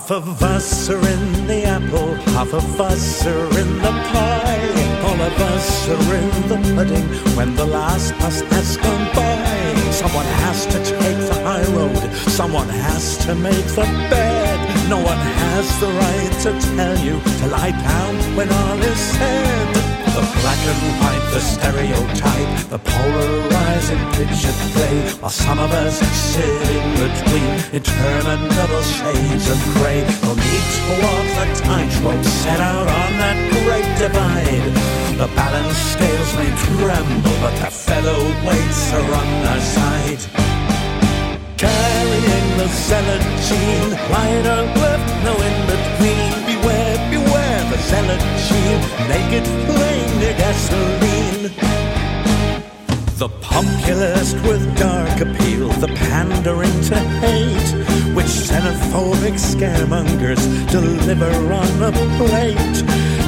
Half of us are in the apple, half of us are in the pie. All of us are in the pudding when the last bus has gone by. Someone has to take the high road, someone has to make the bed. No one has the right to tell you to lie down when all is said. The black and white, the stereotype, the polarizing picture play, while some of us sit in between interminable shades of gray. No need to walk the tightrope set out on that great divide. The balance scales may tremble, but the featherweights are on our side. Carrying the zealot gene, right or left, no in between. Beware, beware the zealot gene, naked flame near gasoline. The populist with dark appeal, the pandering to hate, which xenophobic scaremongers deliver on a plate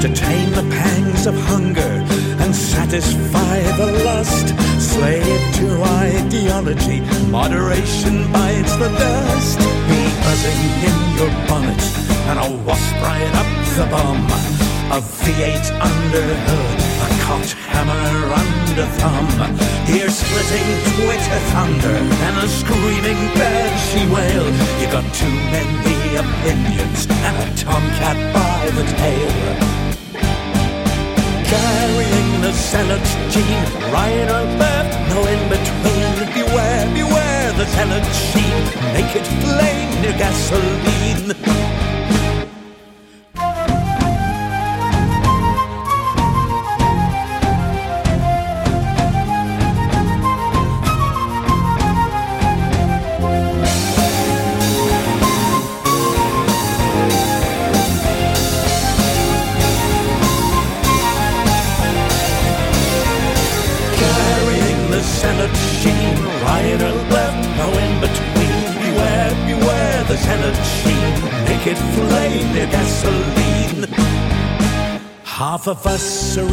to tame the pangs of hunger and satisfy the lust. Slave to ideology, moderation bites the dust. Be buzzing in your bonnet and a wasp right up the bum. A V8 under hood, a cocked hammer under thumb. Ear splitting Twitter thunder and a screaming bed she wail. You got too many opinions and a tomcat by the tail. Carrying the zealot's gene, right or left, no in between. Beware, beware the zealot's sheen, naked flame near gasoline.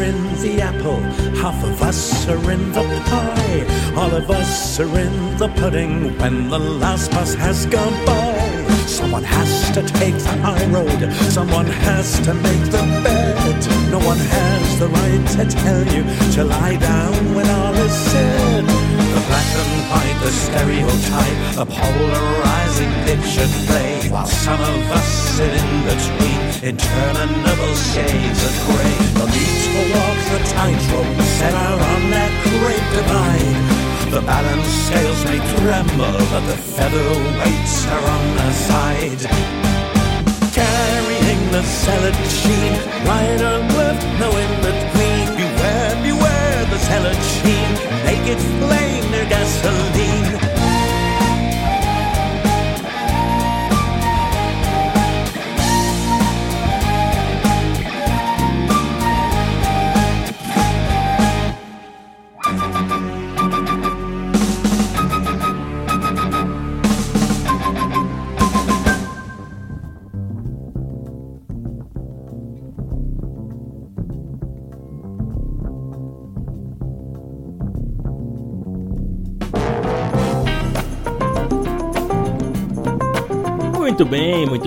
In the apple, half of us are in the pie. All of us are in the pudding when the last bus has gone by. Someone has to take the high road, someone has to make the bed. No one has the right to tell you to lie down when all is said. The black and white, the stereotype, the polarizing picture play, while some of us sit in between interminable shades of gray never walks the tightrope that are on that great divide. The balance scales may tremble, but the featherweights are on the side. Carrying the salad sheen, right and left, no in between. Beware, beware the salad sheen, it flame, their gasoline.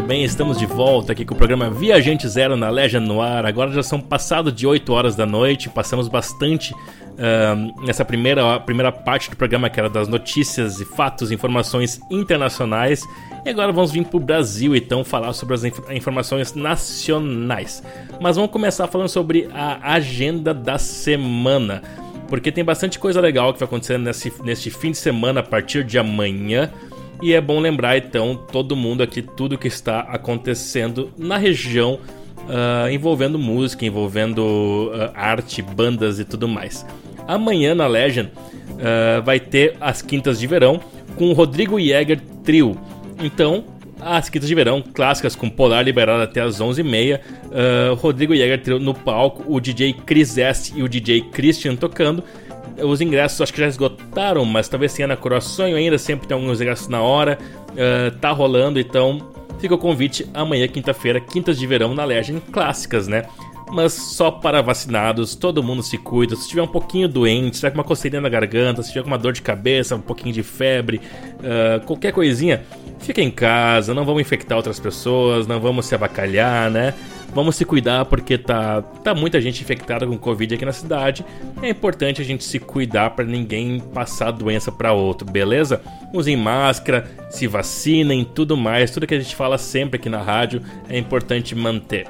Bem, estamos de volta aqui com o programa Viajante Zero na Legend no ar. Agora já são passados de 8 horas da noite, passamos bastante uh, nessa primeira, primeira parte do programa que era das notícias e fatos, informações internacionais. E agora vamos vir para o Brasil então falar sobre as inf informações nacionais. Mas vamos começar falando sobre a agenda da semana. Porque tem bastante coisa legal que vai acontecer nesse, neste fim de semana a partir de amanhã. E é bom lembrar então todo mundo aqui tudo que está acontecendo na região uh, envolvendo música, envolvendo uh, arte, bandas e tudo mais. Amanhã na Legend uh, vai ter as quintas de verão com o Rodrigo Jäger Trio. Então as quintas de verão clássicas com Polar liberado até as 11h30. Rodrigo Jäger Trio no palco, o DJ Chris S e o DJ Christian tocando os ingressos acho que já esgotaram, mas talvez tenha na Coração ainda, sempre tem alguns ingressos na hora. Uh, tá rolando, então fica o convite amanhã, quinta-feira, quintas de verão na Legend Clássicas, né? Mas só para vacinados, todo mundo se cuida. Se tiver um pouquinho doente, se tiver com uma coceirinha na garganta, se tiver com uma dor de cabeça, um pouquinho de febre, uh, qualquer coisinha, fica em casa, não vamos infectar outras pessoas, não vamos se abacalhar, né? Vamos se cuidar porque tá, tá muita gente infectada com Covid aqui na cidade. É importante a gente se cuidar para ninguém passar a doença para outro, beleza? Usem máscara, se vacinem, tudo mais. Tudo que a gente fala sempre aqui na rádio é importante manter.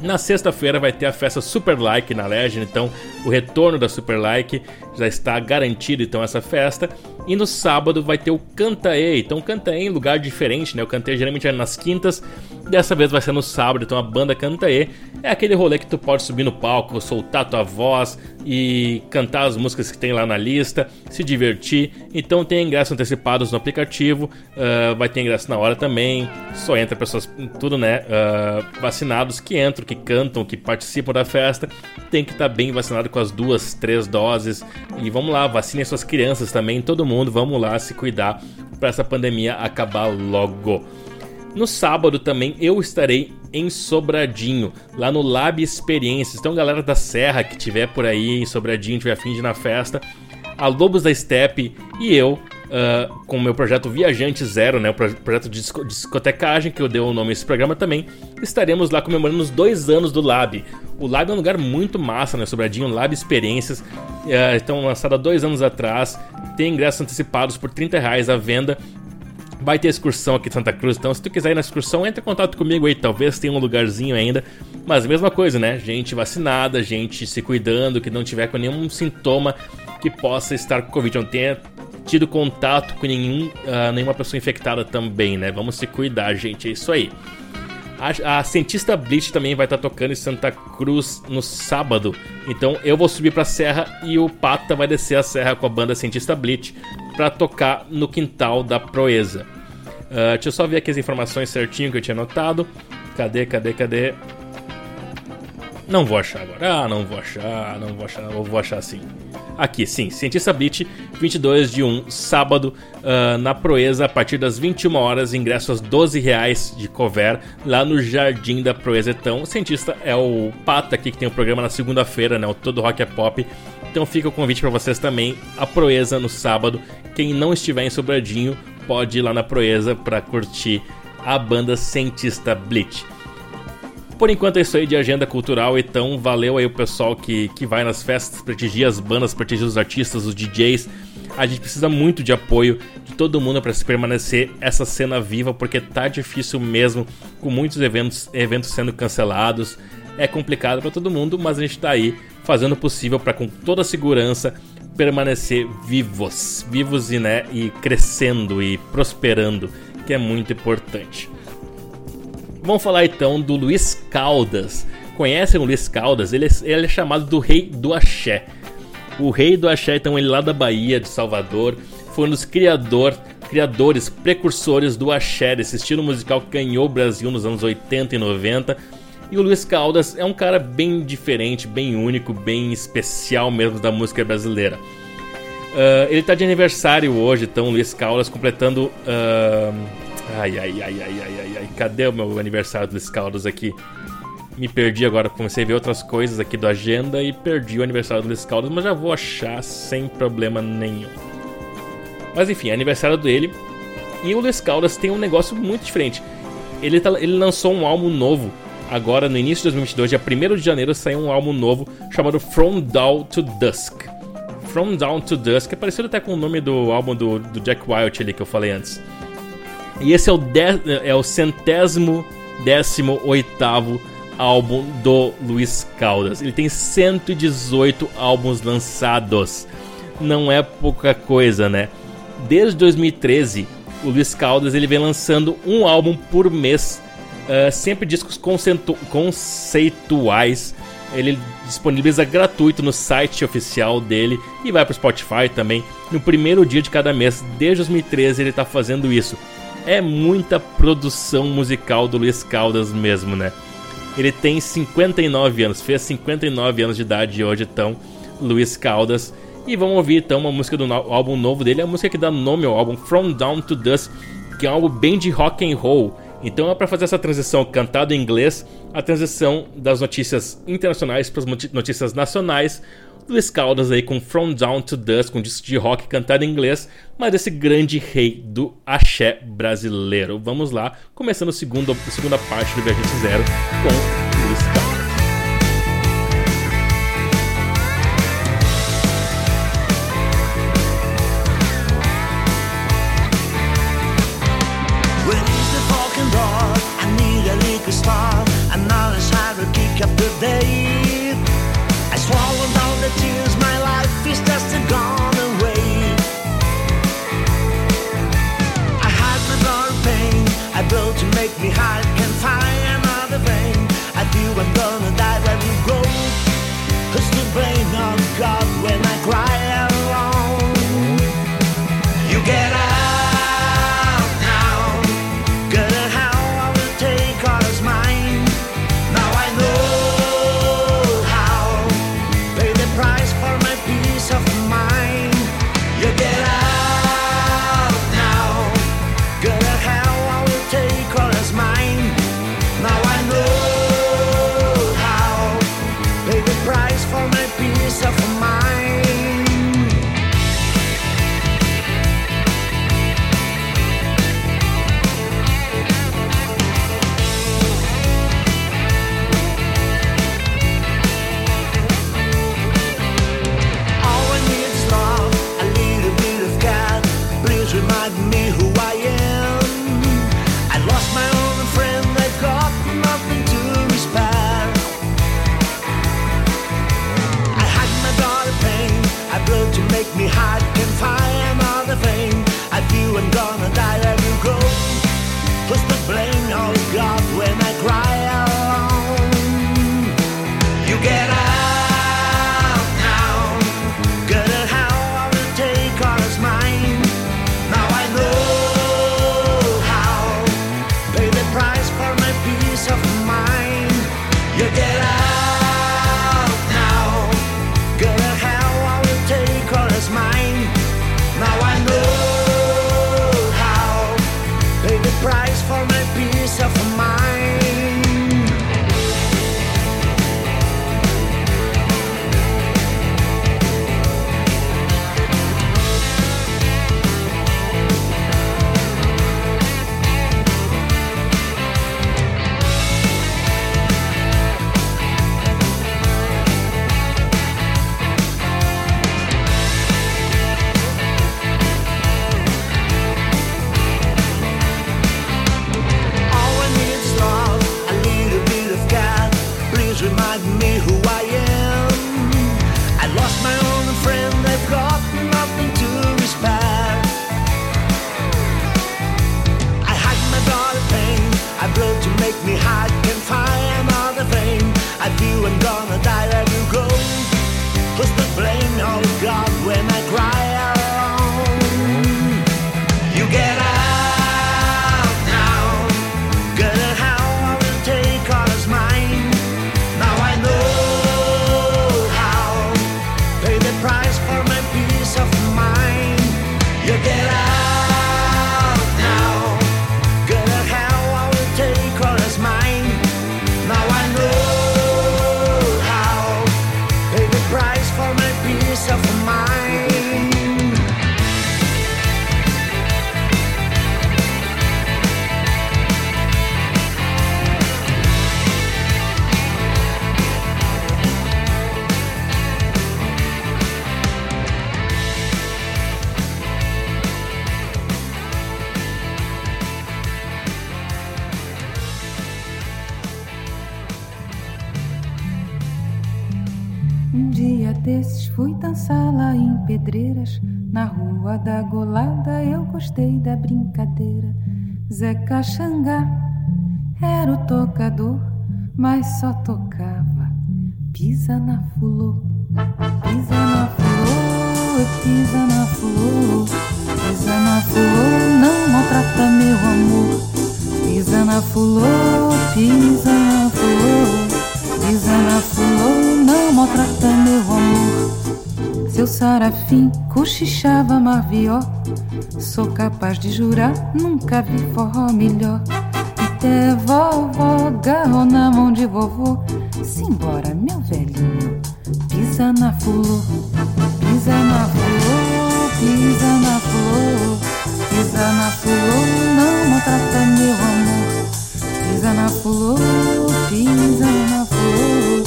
Na sexta-feira vai ter a festa Super Like na Legend, então o retorno da Super Like já está garantido então essa festa. E no sábado vai ter o Cantaê, então Cantaê em lugar diferente, né? O Cantaê geralmente é nas quintas, dessa vez vai ser no sábado, então a banda Cantaê é aquele rolê que tu pode subir no palco, soltar tua voz e cantar as músicas que tem lá na lista, se divertir. Então tem ingressos antecipados no aplicativo, uh, vai ter ingresso na hora também. Só entra pessoas, tudo né, uh, vacinados que entram, que cantam, que participam da festa. Tem que estar tá bem vacinado com as duas, três doses. E vamos lá, vacinem suas crianças também, todo mundo, vamos lá se cuidar para essa pandemia acabar logo. No sábado também eu estarei em Sobradinho, lá no Lab Experiências. Então, galera da Serra que tiver por aí em Sobradinho, tiver afim de ir na festa, a Lobos da Steppe e eu, uh, com o meu projeto Viajante Zero, né, o projeto de discotecagem que eu dei o nome a esse programa também, estaremos lá comemorando os dois anos do Lab. O Lab é um lugar muito massa, né, Sobradinho, Lab Experiências, uh, estão lançado há dois anos atrás, tem ingressos antecipados por 30 reais à venda, Vai ter excursão aqui de Santa Cruz, então se tu quiser ir na excursão, entre em contato comigo aí, talvez tenha um lugarzinho ainda. Mas mesma coisa, né? Gente vacinada, gente se cuidando, que não tiver com nenhum sintoma que possa estar com Covid, tenha tido contato com nenhum, uh, nenhuma pessoa infectada também, né? Vamos se cuidar, gente, é isso aí. A, a cientista Blitz também vai estar tá tocando em Santa Cruz no sábado. Então eu vou subir pra serra e o Pata vai descer a serra com a banda Cientista Blitz para tocar no quintal da Proeza. Uh, deixa eu só ver aqui as informações certinho que eu tinha anotado. Cadê, cadê, cadê? Não vou achar agora. Ah, não vou achar, não vou achar, vou achar assim. Aqui, sim, Cientista Beat, 22 de 1, sábado, uh, na Proeza, a partir das 21 horas, ingressos 12 reais de cover, lá no Jardim da Proeza. Então, o Cientista é o Pata aqui, que tem o programa na segunda-feira, né, o Todo Rock é Pop. Então fica o convite para vocês também, a Proeza no sábado. Quem não estiver em Sobradinho, pode ir lá na Proeza para curtir a banda Cientista Blitz. Por enquanto é isso aí de agenda cultural, então valeu aí o pessoal que, que vai nas festas, prestigia as bandas, prestigia os artistas, os DJs. A gente precisa muito de apoio de todo mundo para se permanecer essa cena viva, porque tá difícil mesmo, com muitos eventos, eventos sendo cancelados. É complicado para todo mundo, mas a gente tá aí fazendo o possível para com toda segurança permanecer vivos, vivos e, né, e crescendo e prosperando, que é muito importante. Vamos falar então do Luiz Caldas. Conhecem o Luiz Caldas? Ele é, ele é chamado do rei do axé. O rei do axé, então, ele lá da Bahia, de Salvador, foi um dos criador, criadores, precursores do axé, desse estilo musical que ganhou o Brasil nos anos 80 e 90. E o Luiz Caldas é um cara bem diferente, bem único, bem especial mesmo da música brasileira. Ah, ele tá de aniversário hoje, então, Luiz Caldas completando. ah, ai, ai, ai, ai, ai, ai, ai. Cadê o meu aniversário do Caldas aqui? Me perdi agora, comecei a ver outras coisas aqui do agenda e perdi o aniversário do Caldas, mas já vou achar sem problema nenhum. Mas enfim, é aniversário dele. E o Luiz Caldas tem um negócio muito diferente. Ele, tá- ele lançou um álbum novo agora no início de 2022, dia 1 de janeiro, saiu um álbum novo chamado From Dawn to Dusk. From Dawn to Dusk, é parecido até com o nome do álbum do, do Jack White ali que eu falei antes. E esse é o, de- é o centésimo décimo oitavo álbum do Luiz Caldas. Ele tem 118 álbuns lançados. Não é pouca coisa, né? Desde 2013, o Luiz Caldas ele vem lançando um álbum por mês, ah, sempre discos conceitu- conceituais. Ele disponibiliza gratuito no site oficial dele e vai para o Spotify também no primeiro dia de cada mês. Desde 2013 ele está fazendo isso. É muita produção musical do Luiz Caldas mesmo, né? Ele tem 59 anos, fez 59 anos de idade hoje, então, Luiz Caldas. E vamos ouvir então uma música do no- álbum novo dele, a música que dá nome ao álbum From Down to Dusk, que é um álbum bem de rock and roll. Então é para fazer essa transição cantado em inglês, a transição das notícias internacionais para as notícias nacionais. Luiz Caldas aí com From Down to Dusk, um disco de rock cantado em inglês, mas esse grande rei do axé brasileiro. Vamos lá, começando a segunda, a segunda parte do Viajante Zero com Zeca Xangá era o tocador, mas só tocava. Pisa na fulô, pisa na fulô, pisa na fulô, pisa na fulô, não maltrata meu amor. Pisa na fulô, pisa na fulô, pisa na fulô, não maltrata meu amor. Seu sarafim cochichava marvió, sou capaz de jurar, nunca vi forró melhor. Até vovó agarrou na mão de vovô, simbora meu velhinho, pisa na fulô, pisa na fulô, pisa na fulô, pisa na fulô, não maltrata meu amor. Pisa na fulô, pisa na fulô,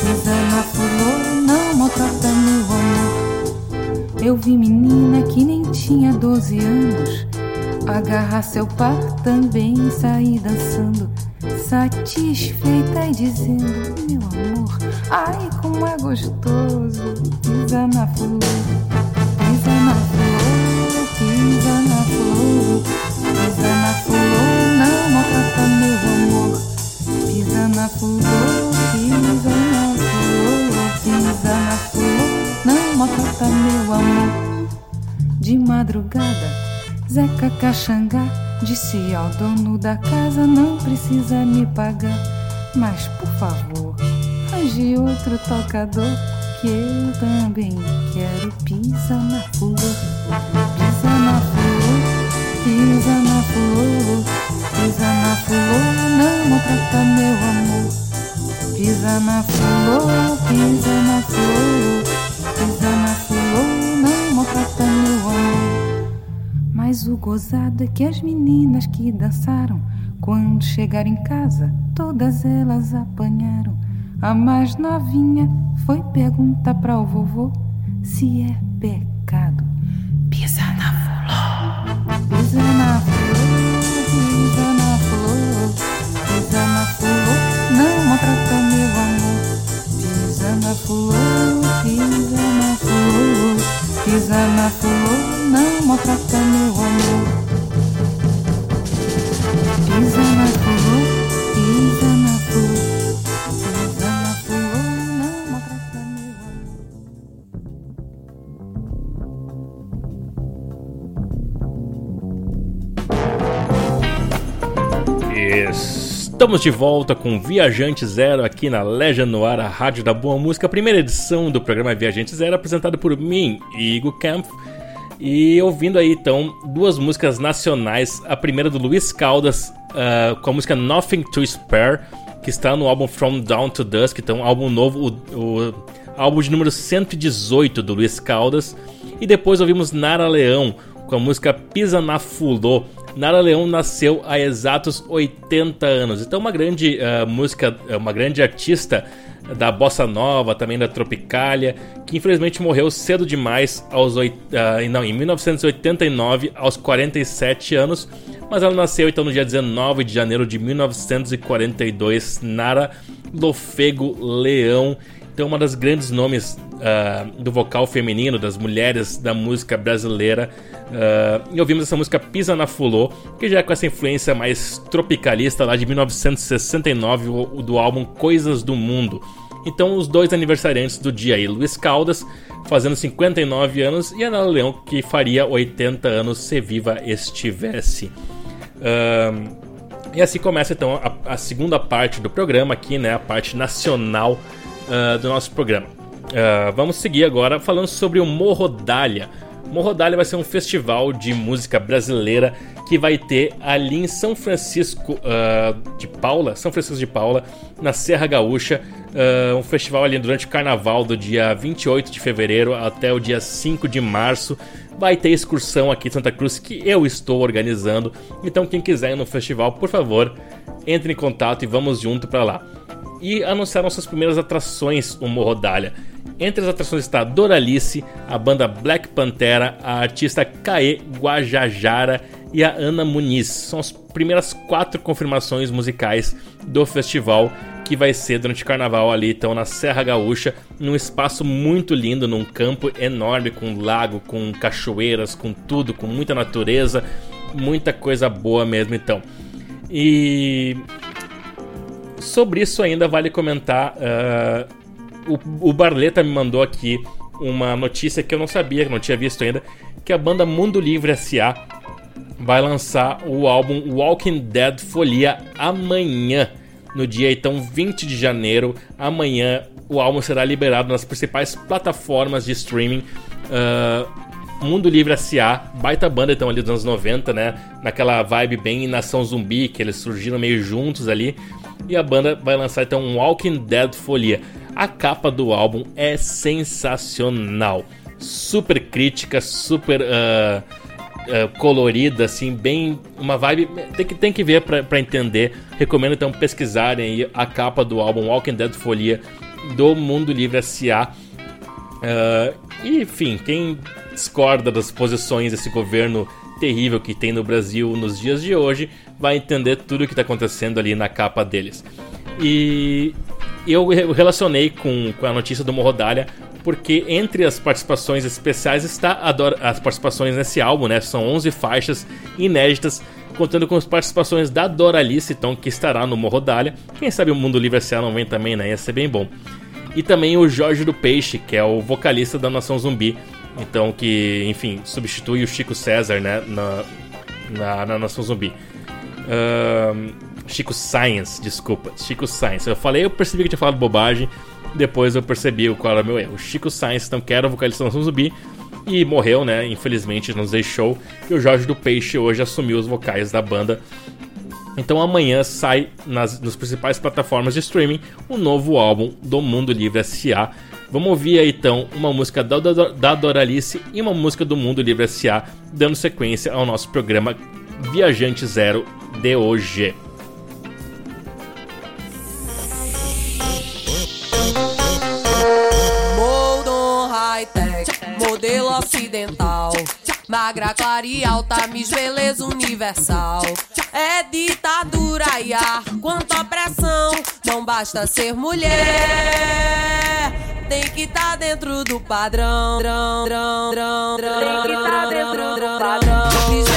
pisa na fulô, não maltrata meu amor. Eu vi menina que nem tinha 12 anos, agarrar seu par também e sair dançando, satisfeita e dizendo: Meu amor, ai como é gostoso. Pisa na fulô, pisa na fulô, pisa na fulô, pisa na fulô, não maltrata meu amor. Pisa na fulô, meu amor. De madrugada, Zeca Caxangá disse ao dono da casa: Não precisa me pagar, mas por favor, arranje outro tocador. Que eu também quero. Pisa na fulô, pisa na fulô, pisa na fulô, pisa na fulô, não maltrata meu amor. Pisa na fulô, pisa na fulô, Mas o gozado é que as meninas que dançaram, quando chegaram em casa, todas elas apanharam. A mais novinha foi perguntar para o vovô se é pecado. Pisa na fulô, pisa na fulô, pisa na fulô, pisa na fulô, não maltrata meu amor. Pisa na fulô, pisa na fulô, pisa na fulô, amor. Na na na não maltrata meu amor. Estamos de volta com Viajante Zero aqui na Legend no Ar, a Rádio da Boa Música, primeira edição do programa Viajante Zero, apresentado por mim, Igor Camp. E ouvindo aí então duas músicas nacionais, a primeira do Luiz Caldas ah, com a música Nothing to Spare, que está no álbum From Down to Dusk, então álbum novo, o, o álbum de número 118 do Luiz Caldas. E depois ouvimos Nara Leão com a música Pisa na Fulô. Nara Leão nasceu há exatos 80 anos, então uma grande ah, música, uma grande artista da bossa nova, também da tropicália, que infelizmente morreu cedo demais aos oit- ah, não, em 1989, aos 47 anos, mas ela nasceu então no dia 19 de janeiro de 1942, Nara Lofego Leão. Então, uma das grandes nomes ah, do vocal feminino, das mulheres da música brasileira. Ah, e ouvimos essa música Pisa na Fulô, que já é com essa influência mais tropicalista lá de 1969, o- do álbum Coisas do Mundo. Então, os dois aniversariantes do dia aí, Luiz Caldas, fazendo 59 anos, e Ana Leão, que faria 80 anos se viva estivesse. Ahn, e assim começa então a, a segunda parte do programa aqui, né? A parte nacional ah, do nosso programa. Ah, vamos seguir agora falando sobre o Morrodália. Morrodália vai ser um festival de música brasileira que vai ter ali em São Francisco ah, de Paula, São Francisco de Paula, na Serra Gaúcha, ah, um festival ali durante o carnaval do dia 28 de fevereiro até o dia 5 de março. Vai ter excursão aqui em Santa Cruz que eu estou organizando. Então quem quiser ir no festival, por favor, entre em contato e vamos junto para lá. E anunciaram suas primeiras atrações o Morrodália. Entre as atrações está Doralice, a banda Black Pantera, a artista Caê Guajajara e a Ana Muniz. São as primeiras quatro confirmações musicais do festival que vai ser durante o carnaval ali, então na Serra Gaúcha, num espaço muito lindo, num campo enorme com lago, com cachoeiras, com tudo, com muita natureza, muita coisa boa mesmo então. E sobre isso ainda vale comentar, uh, o, o Barleta me mandou aqui uma notícia que eu não sabia, que não tinha visto ainda, que a banda Mundo Livre S.A. vai lançar o álbum Walking Dead Folia amanhã, no dia então 20 de janeiro. Amanhã o álbum será liberado nas principais plataformas de streaming. Uh, Mundo Livre S.A., baita banda então ali dos anos 90, né? Naquela vibe bem nação zumbi, que eles surgiram meio juntos ali. E a banda vai lançar então um Walking Dead Folia. A capa do álbum é sensacional. Super crítica, super uh, uh, colorida, assim, bem. Uma vibe. Tem que, tem que ver para entender. Recomendo então pesquisarem a capa do álbum Walking Dead Folia do Mundo Livre S.A. Uh, enfim, quem discorda das posições desse governo terrível que tem no Brasil nos dias de hoje vai entender tudo o que está acontecendo ali na capa deles. E eu relacionei com, com a notícia do Morrodalha porque entre as participações especiais está as participações nesse álbum, né? São 11 faixas inéditas, contando com as participações da Doralice, então, que estará no Morrodalha. Quem sabe o Mundo Livre S.A. não vem também, né? Ia ser bem bom. E também o Jorge do Peixe, que é o vocalista da Nação Zumbi, então que, enfim, substitui o Chico César, né, na, na, na Nação Zumbi. Uh, Chico Science, desculpa, Chico Science. Eu falei, eu percebi que tinha falado bobagem, depois eu percebi qual era meu erro. Chico Science, então, que era o vocalista Nação Zumbi, e morreu, né, infelizmente nos deixou, e o Jorge do Peixe hoje assumiu os vocais da banda. Então amanhã sai nas, nas principais plataformas de streaming um novo álbum do Mundo Livre S.A., Vamos ouvir aí então uma música da, da, da Doralice e uma música do Mundo Livre S.A., dando sequência ao nosso programa Viajante Zero de hoje. Modelo ocidental. Magra, clara e alta, Miss Beleza Universal. É ditadura e ar, quanta opressão. Não basta ser mulher tem que tá dentro do padrão. Tem que tá dentro do padrão.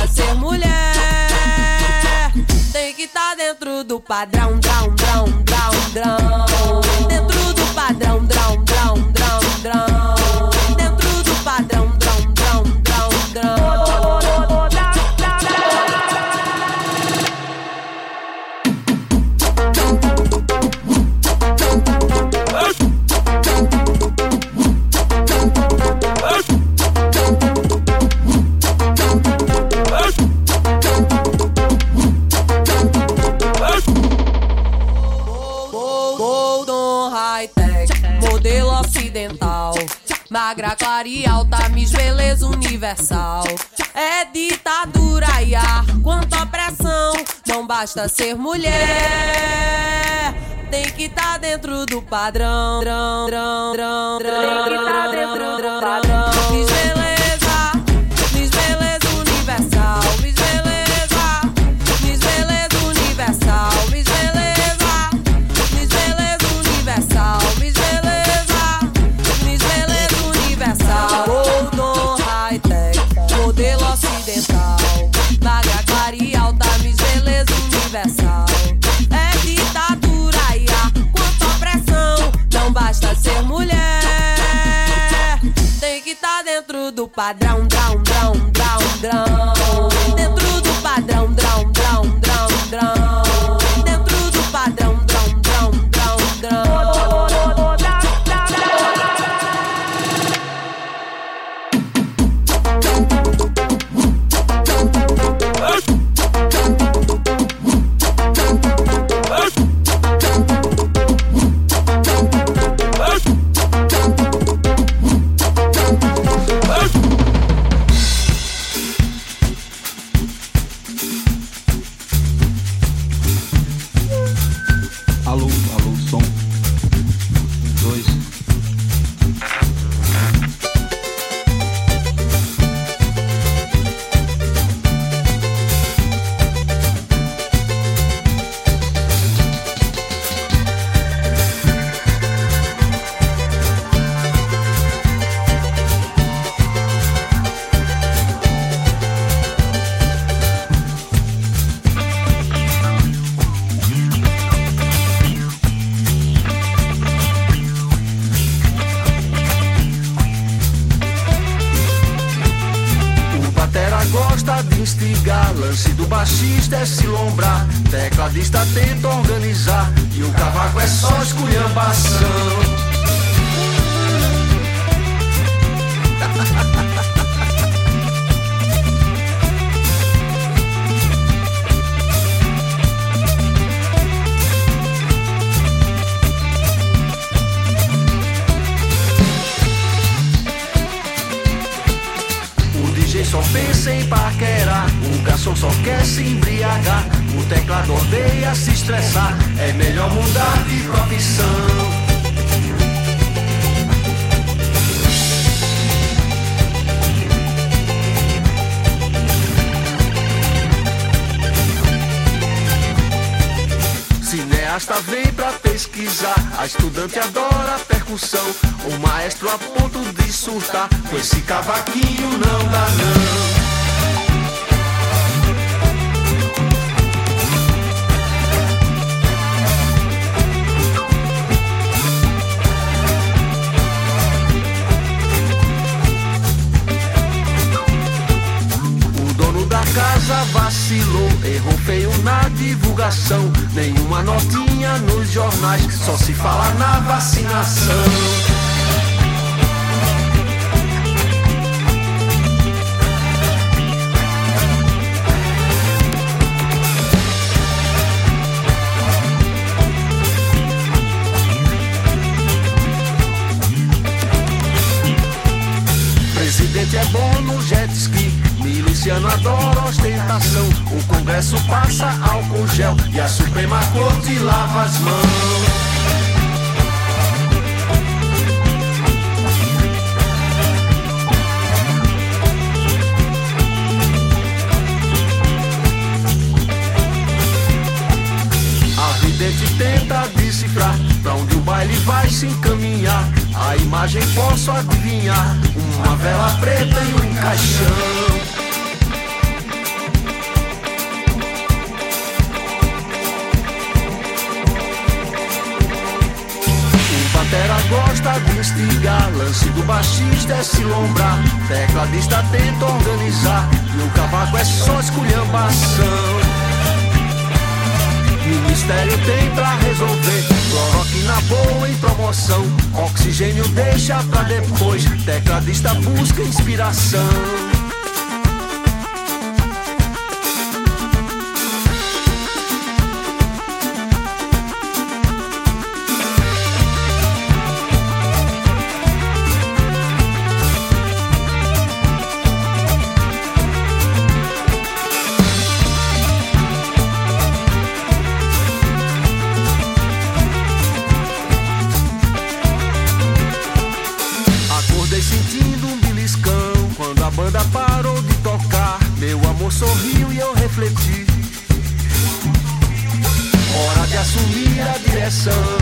Basta ser mulher. Tem que estar dentro do padrão, drão, drão, Magra, clara e alta, Miss Beleza Universal. É ditadura e ar, quanta opressão. Não basta ser mulher, tem que estar dentro do padrão. Drão, drão, drão, drão, tem que estar dentro do padrão. Dentro do padrão, drão, drão, drão, baixista é se lombrar. Tecladista tenta organizar. E o cavaco é só esculhambação. Odeia se estressar, é melhor mudar de profissão. Cineasta vem pra pesquisar, a estudante adora percussão, o maestro a ponto de surtar, com esse cavaquinho não dá não. Errou feio na divulgação. Nenhuma notinha nos jornais, só se fala na vacinação. Presidente é bom no jet ski, miliciano adora ostentação. O Congresso passa álcool gel e a Suprema Corte lava as mãos. Vidente tenta decifrar pra onde o baile vai se encaminhar. A imagem posso adivinhar: uma vela preta e um caixão. Gosta de instigar, lance do baixista é se lombrar, tecladista tenta organizar, e o cavaco é só esculhambação. Ministério tem pra resolver. Cloroquina boa em promoção. Oxigênio deixa pra depois. Tecladista busca inspiração. vessel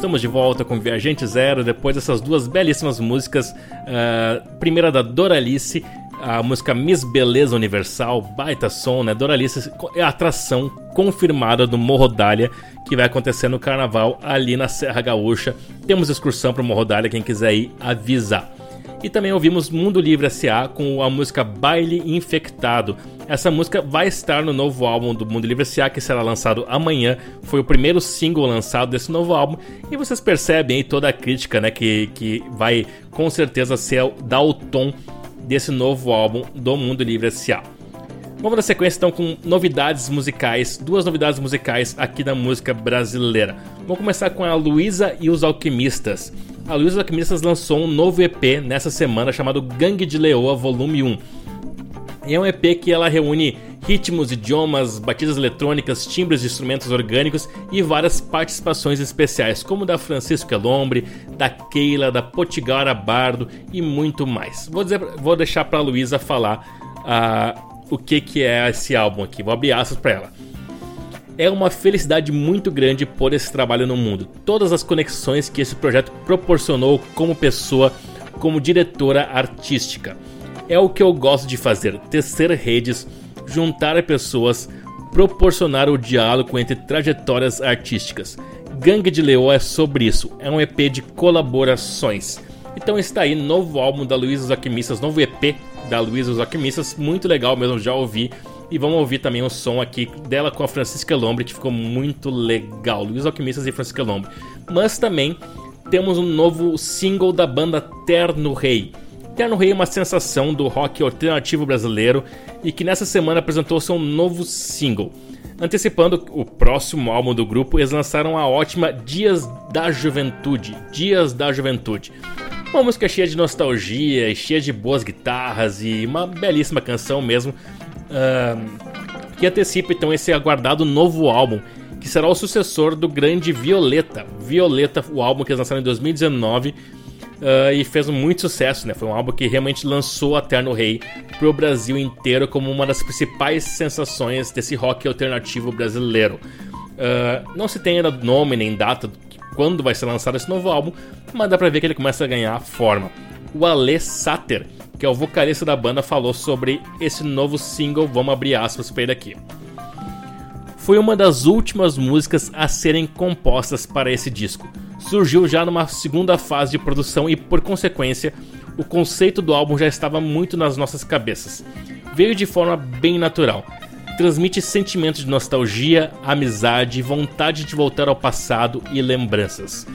estamos de volta com Viajante Zero depois dessas duas belíssimas músicas. Uh, primeira da Doralice, a música Miss Beleza Universal, baita som, né? Doralice é a atração confirmada do Morro Dália que vai acontecer no carnaval ali na Serra Gaúcha. Temos excursão para o Morro Dália, quem quiser ir, avisar. E também ouvimos Mundo Livre S.A. com a música Baile Infectado. Essa música vai estar no novo álbum do Mundo Livre S.A. que será lançado amanhã. Foi o primeiro single lançado desse novo álbum. E vocês percebem aí toda a crítica né, que, que vai com certeza ser dar o tom desse novo álbum do Mundo Livre S.A. Vamos na sequência então com novidades musicais, duas novidades musicais aqui da música brasileira. Vamos começar com a Luísa e os Alquimistas. A Luísa Alquimistas lançou um novo EP nessa semana chamado Gangue de Leoa Volume 1. E é um EP que ela reúne ritmos, idiomas, batidas eletrônicas, timbres de instrumentos orgânicos e várias participações especiais, como da Francisco Elombre, da Keila, da Potigara Bardo e muito mais. Vou, dizer, vou deixar para a Luísa falar uh, o que, que é esse álbum aqui. Vou abrir aspas para ela. É uma felicidade muito grande por esse trabalho no mundo. Todas as conexões que esse projeto proporcionou como pessoa, como diretora artística. É o que eu gosto de fazer: tecer redes, juntar pessoas, proporcionar o diálogo entre trajetórias artísticas. Gangue de Leoa é sobre isso, é um EP de colaborações. Então está aí novo álbum da Luísa Alquimistas, novo EP da Luísa Os Alquimistas, muito legal mesmo, já ouvi. E vamos ouvir também o som aqui dela com a Francisca Lombre, que ficou muito legal. Luiz Alquimistas e Francisca Lombre. Mas também temos um novo single da banda Terno Rei. Terno Rei é uma sensação do rock alternativo brasileiro e que nessa semana apresentou seu novo single. Antecipando o próximo álbum do grupo, eles lançaram a ótima Dias da Juventude. Dias da Juventude. Uma música cheia de nostalgia, cheia de boas guitarras e uma belíssima canção mesmo. Uh, que antecipa então esse aguardado novo álbum, que será o sucessor do grande Violeta. Violeta, o álbum que eles lançaram em 2019 uh, e fez muito sucesso, né? Foi um álbum que realmente lançou a Terno Rei pro Brasil inteiro como uma das principais sensações desse rock alternativo brasileiro. Uh, não se tem ainda nome nem data quando vai ser lançado esse novo álbum, mas dá pra ver que ele começa a ganhar forma. O Ale Sater, que é o vocalista da banda, falou sobre esse novo single, vamos abrir aspas para ele aqui. Foi uma das últimas músicas a serem compostas para esse disco. Surgiu já numa segunda fase de produção e, por consequência, o conceito do álbum já estava muito nas nossas cabeças. Veio de forma bem natural transmite sentimentos de nostalgia, amizade, vontade de voltar ao passado e lembranças.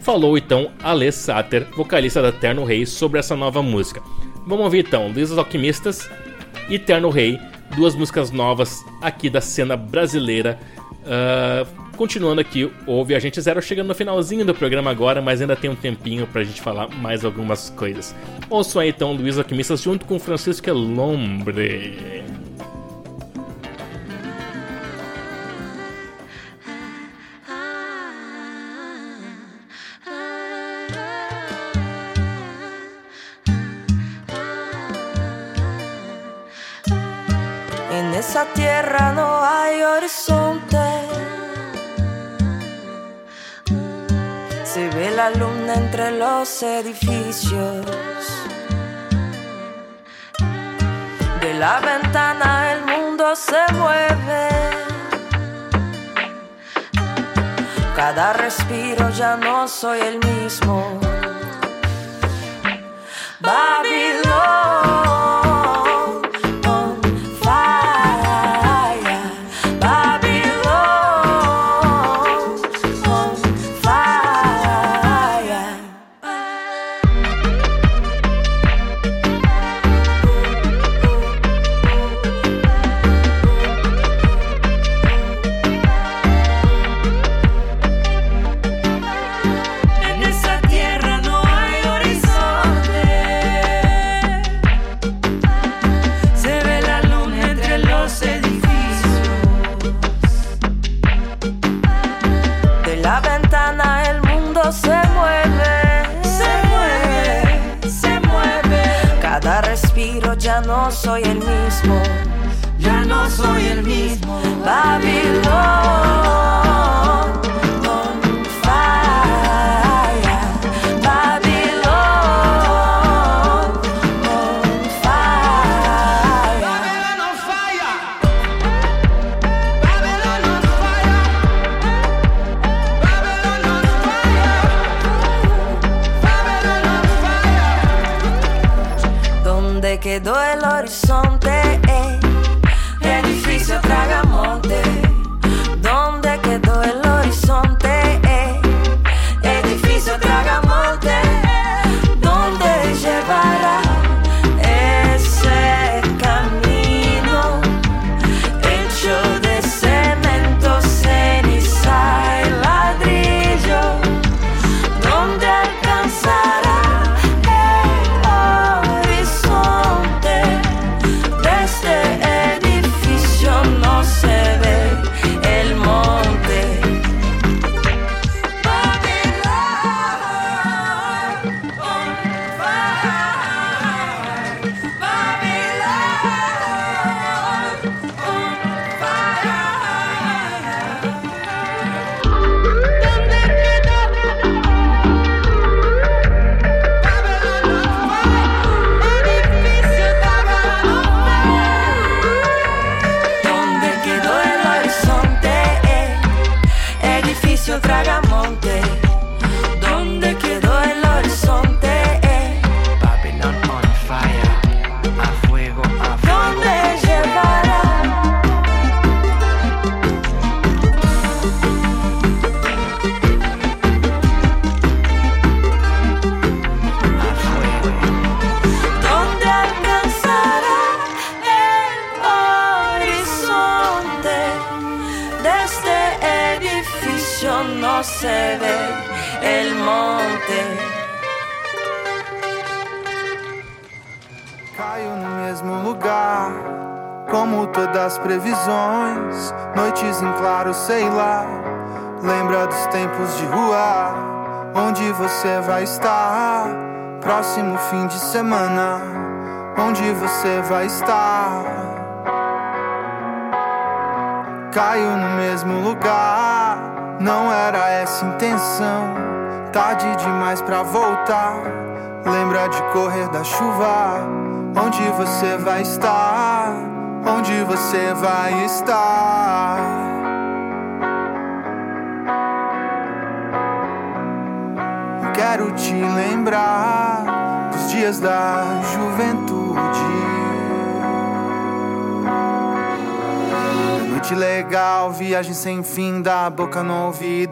Falou então Ale Sater, vocalista da Terno Rei, sobre essa nova música. Vamos ouvir então Lisas Alquimistas e Terno Rei, duas músicas novas aqui da cena brasileira. Uh, continuando aqui, o Viajante Zero chegando no finalzinho do programa agora, mas ainda tem um tempinho pra gente falar mais algumas coisas. Ouçam aí então Luiz Alquimistas junto com Francisco Lombre. Esa tierra no hay horizonte. Se ve la luna entre los edificios. De la ventana el mundo se mueve. Cada respiro ya no soy el mismo. Babilón. Soy el mismo, ya no soy el mismo. Babilón,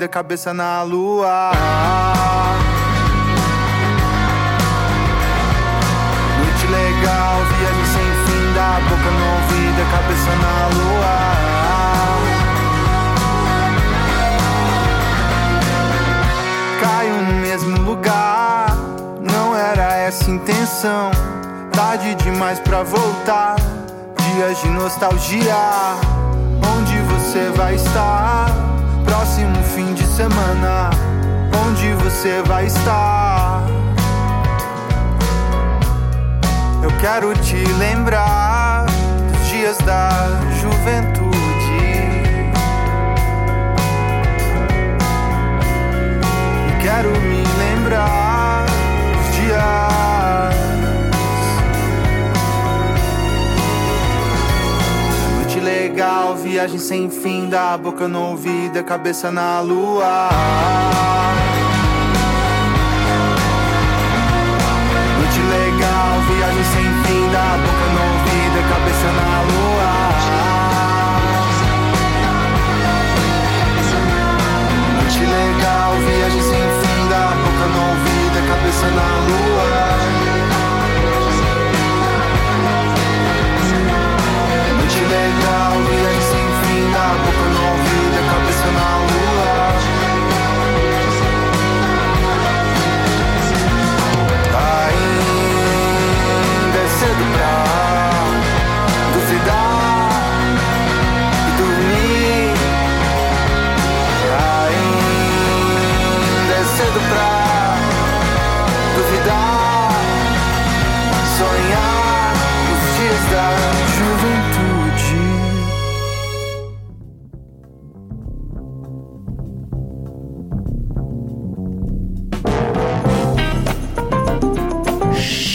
vida, cabeça na lua. Noite legal, viagem sem fim, da boca não ouvido, cabeça na lua. Caio no mesmo lugar, não era essa intenção. Tarde demais pra voltar, dias de nostalgia. Onde você vai estar? próximo fim de semana, onde você vai estar? Eu quero te lembrar dos dias da juventude. E quero me lembrar dos dias. legal, viagem sem fim, da boca no ouvido, é cabeça na lua.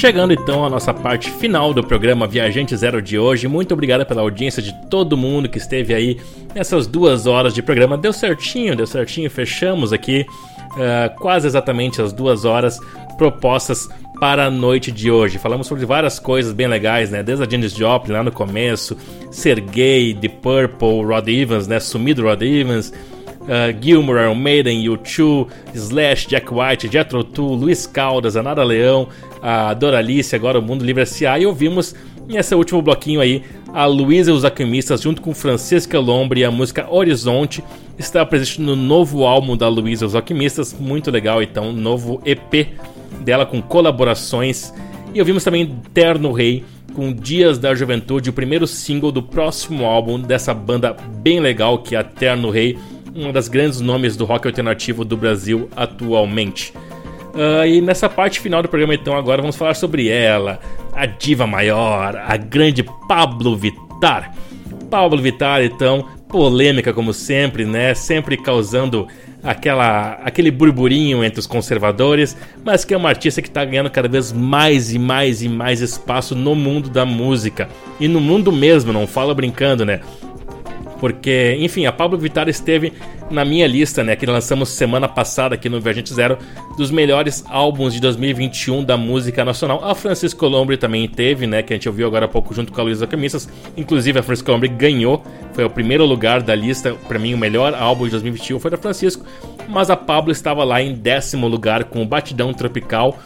Chegando então à nossa parte final do programa Viajante Zero de hoje, muito obrigado pela audiência de todo mundo que esteve aí nessas duas horas de programa. Deu certinho, deu certinho, fechamos aqui uh, quase exatamente as duas horas propostas para a noite de hoje. Falamos sobre várias coisas bem legais, né? Desde a Janis Joplin lá no começo, Sergei, The Purple, Rod Evans, né? Sumido Rod Evans, eh, uh, Gilmore, Iron Maiden, U2, Slash, Jack White, Jethro Tull, Luiz Caldas, Anara Leão, a Doralice, agora o Mundo Livre S.A. E ouvimos nesse último bloquinho aí a Luísa e os Alquimistas junto com Francisca Lombre e a música Horizonte está presente no novo álbum da Luísa e os Alquimistas, muito legal então, novo EP dela com colaborações. E ouvimos também Terno Rei com Dias da Juventude, o primeiro single do próximo álbum dessa banda bem legal que é a Terno Rei, uma das grandes nomes do rock alternativo do Brasil atualmente. Uh, e nessa parte final do programa, então, agora vamos falar sobre ela, a diva maior, a grande Pablo Vittar. Pablo Vittar, então, polêmica como sempre, né? Sempre causando aquela, aquele burburinho entre os conservadores, mas que é uma artista que está ganhando cada vez mais e mais e mais espaço no mundo da música. E no mundo mesmo, não falo brincando, né? Porque, enfim, a Pablo Vittar esteve na minha lista, né, que lançamos semana passada aqui no Viajante Zero, dos melhores álbuns de 2021 da música nacional. A Francisco Lombre também teve, né, que a gente ouviu agora há pouco junto com a Luísa Camisas. Inclusive, a Francisco Lombre ganhou, foi o primeiro lugar da lista. Para mim, o melhor álbum de 2021 foi da Francisco, mas a Pablo estava lá em décimo lugar com o Batidão Tropical.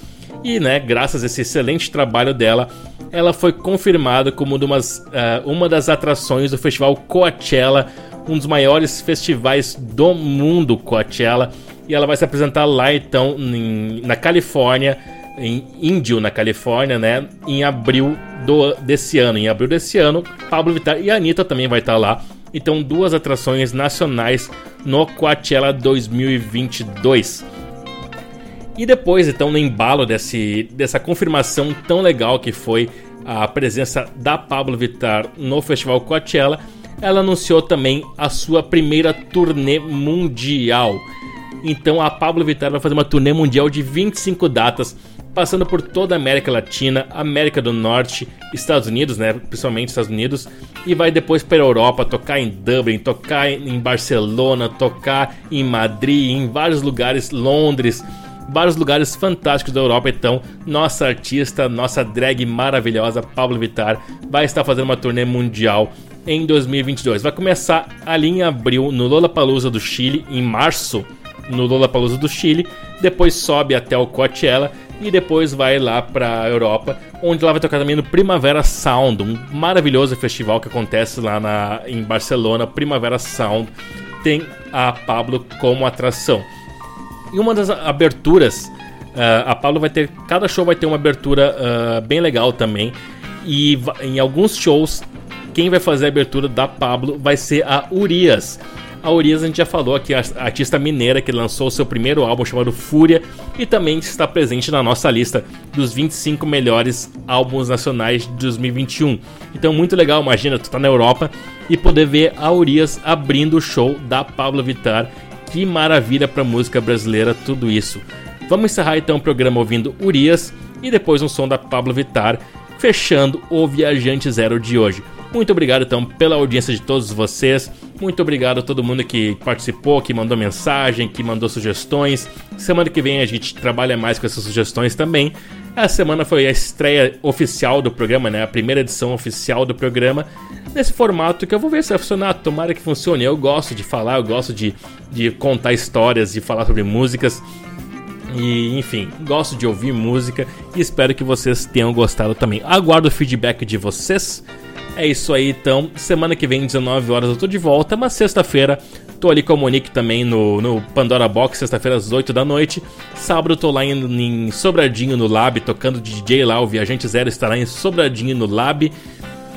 E, né, graças a esse excelente trabalho dela, ela foi confirmada como uma das, uh, uma das atrações do festival Coachella, um dos maiores festivais do mundo, Coachella. E ela vai se apresentar lá então em, na Califórnia, em Índio, na Califórnia, né? Em abril do, desse ano. Em abril desse ano, Pablo Vittar e a Anitta também vai estar lá. Então, duas atrações nacionais no Coachella 2022. E depois, então, no embalo desse, dessa confirmação tão legal que foi a presença da Pablo Vittar no Festival Coachella, ela anunciou também a sua primeira turnê mundial. Então a Pablo Vittar vai fazer uma turnê mundial de 25 datas, passando por toda a América Latina, América do Norte, Estados Unidos, né, principalmente Estados Unidos, e vai depois para a Europa, tocar em Dublin, tocar em Barcelona, tocar em Madrid, em vários lugares, Londres, vários lugares fantásticos da Europa. Então, nossa artista, nossa drag maravilhosa, Pablo Vittar, vai estar fazendo uma turnê mundial em 2022. Vai começar ali em abril no Lollapalooza do Chile, em março no Lollapalooza do Chile, depois sobe até o Coachella e depois vai lá para a Europa, onde ela vai tocar também no Primavera Sound, um maravilhoso festival que acontece lá na, em Barcelona, Primavera Sound. Tem a Pablo como atração. E uma das aberturas, uh, a Pablo vai ter. Cada show vai ter uma abertura uh, bem legal também. E em alguns shows, quem vai fazer a abertura da Pablo vai ser a Urias. A Urias a gente já falou aqui, a artista mineira que lançou seu primeiro álbum chamado Fúria e também está presente na nossa lista dos 25 melhores álbuns nacionais de 2021. Então muito legal, imagina, tu tá na Europa e poder ver a Urias abrindo o show da Pablo Vittar que maravilha para música brasileira tudo isso. Vamos encerrar então o programa ouvindo Urias e depois um som da Pablo Vittar, fechando o Viajante Zero de hoje. Muito obrigado então pela audiência de todos vocês. Muito obrigado a todo mundo que participou, que mandou mensagem, que mandou sugestões. Semana que vem a gente trabalha mais com essas sugestões também. Essa semana foi a estreia oficial do programa, né? A primeira edição oficial do programa. Nesse formato que eu vou ver se vai funcionar. Tomara que funcione. Eu gosto de falar, eu gosto de, de contar histórias, de falar sobre músicas. E enfim, gosto de ouvir música e espero que vocês tenham gostado também. Aguardo o feedback de vocês. É isso aí, então. Semana que vem, 19 horas, eu tô de volta, mas sexta-feira tô ali com a Monique também no, no Pandora Box, sexta-feira às 8 da noite. Sábado tô lá em, em Sobradinho no Lab, tocando DJ lá, o Viajante Zero estará em Sobradinho no Lab.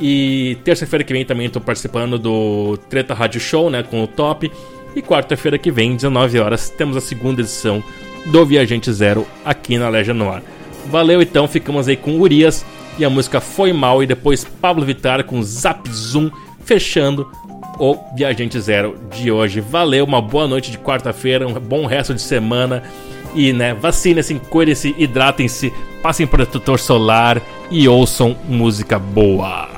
E terça-feira que vem também tô participando do Treta Rádio Show, né, com o Top. E quarta-feira que vem, 19 horas, temos a segunda edição do Viajante Zero aqui na Legia Noir. Valeu então, ficamos aí com Urias e a música Foi Mal e depois Pablo Vittar com Zap Zoom fechando o Viajante Zero de hoje. Valeu, uma boa noite de quarta-feira, um bom resto de semana e né, vacinem-se, cuidem-se, hidratem-se, passem protetor solar e ouçam música boa.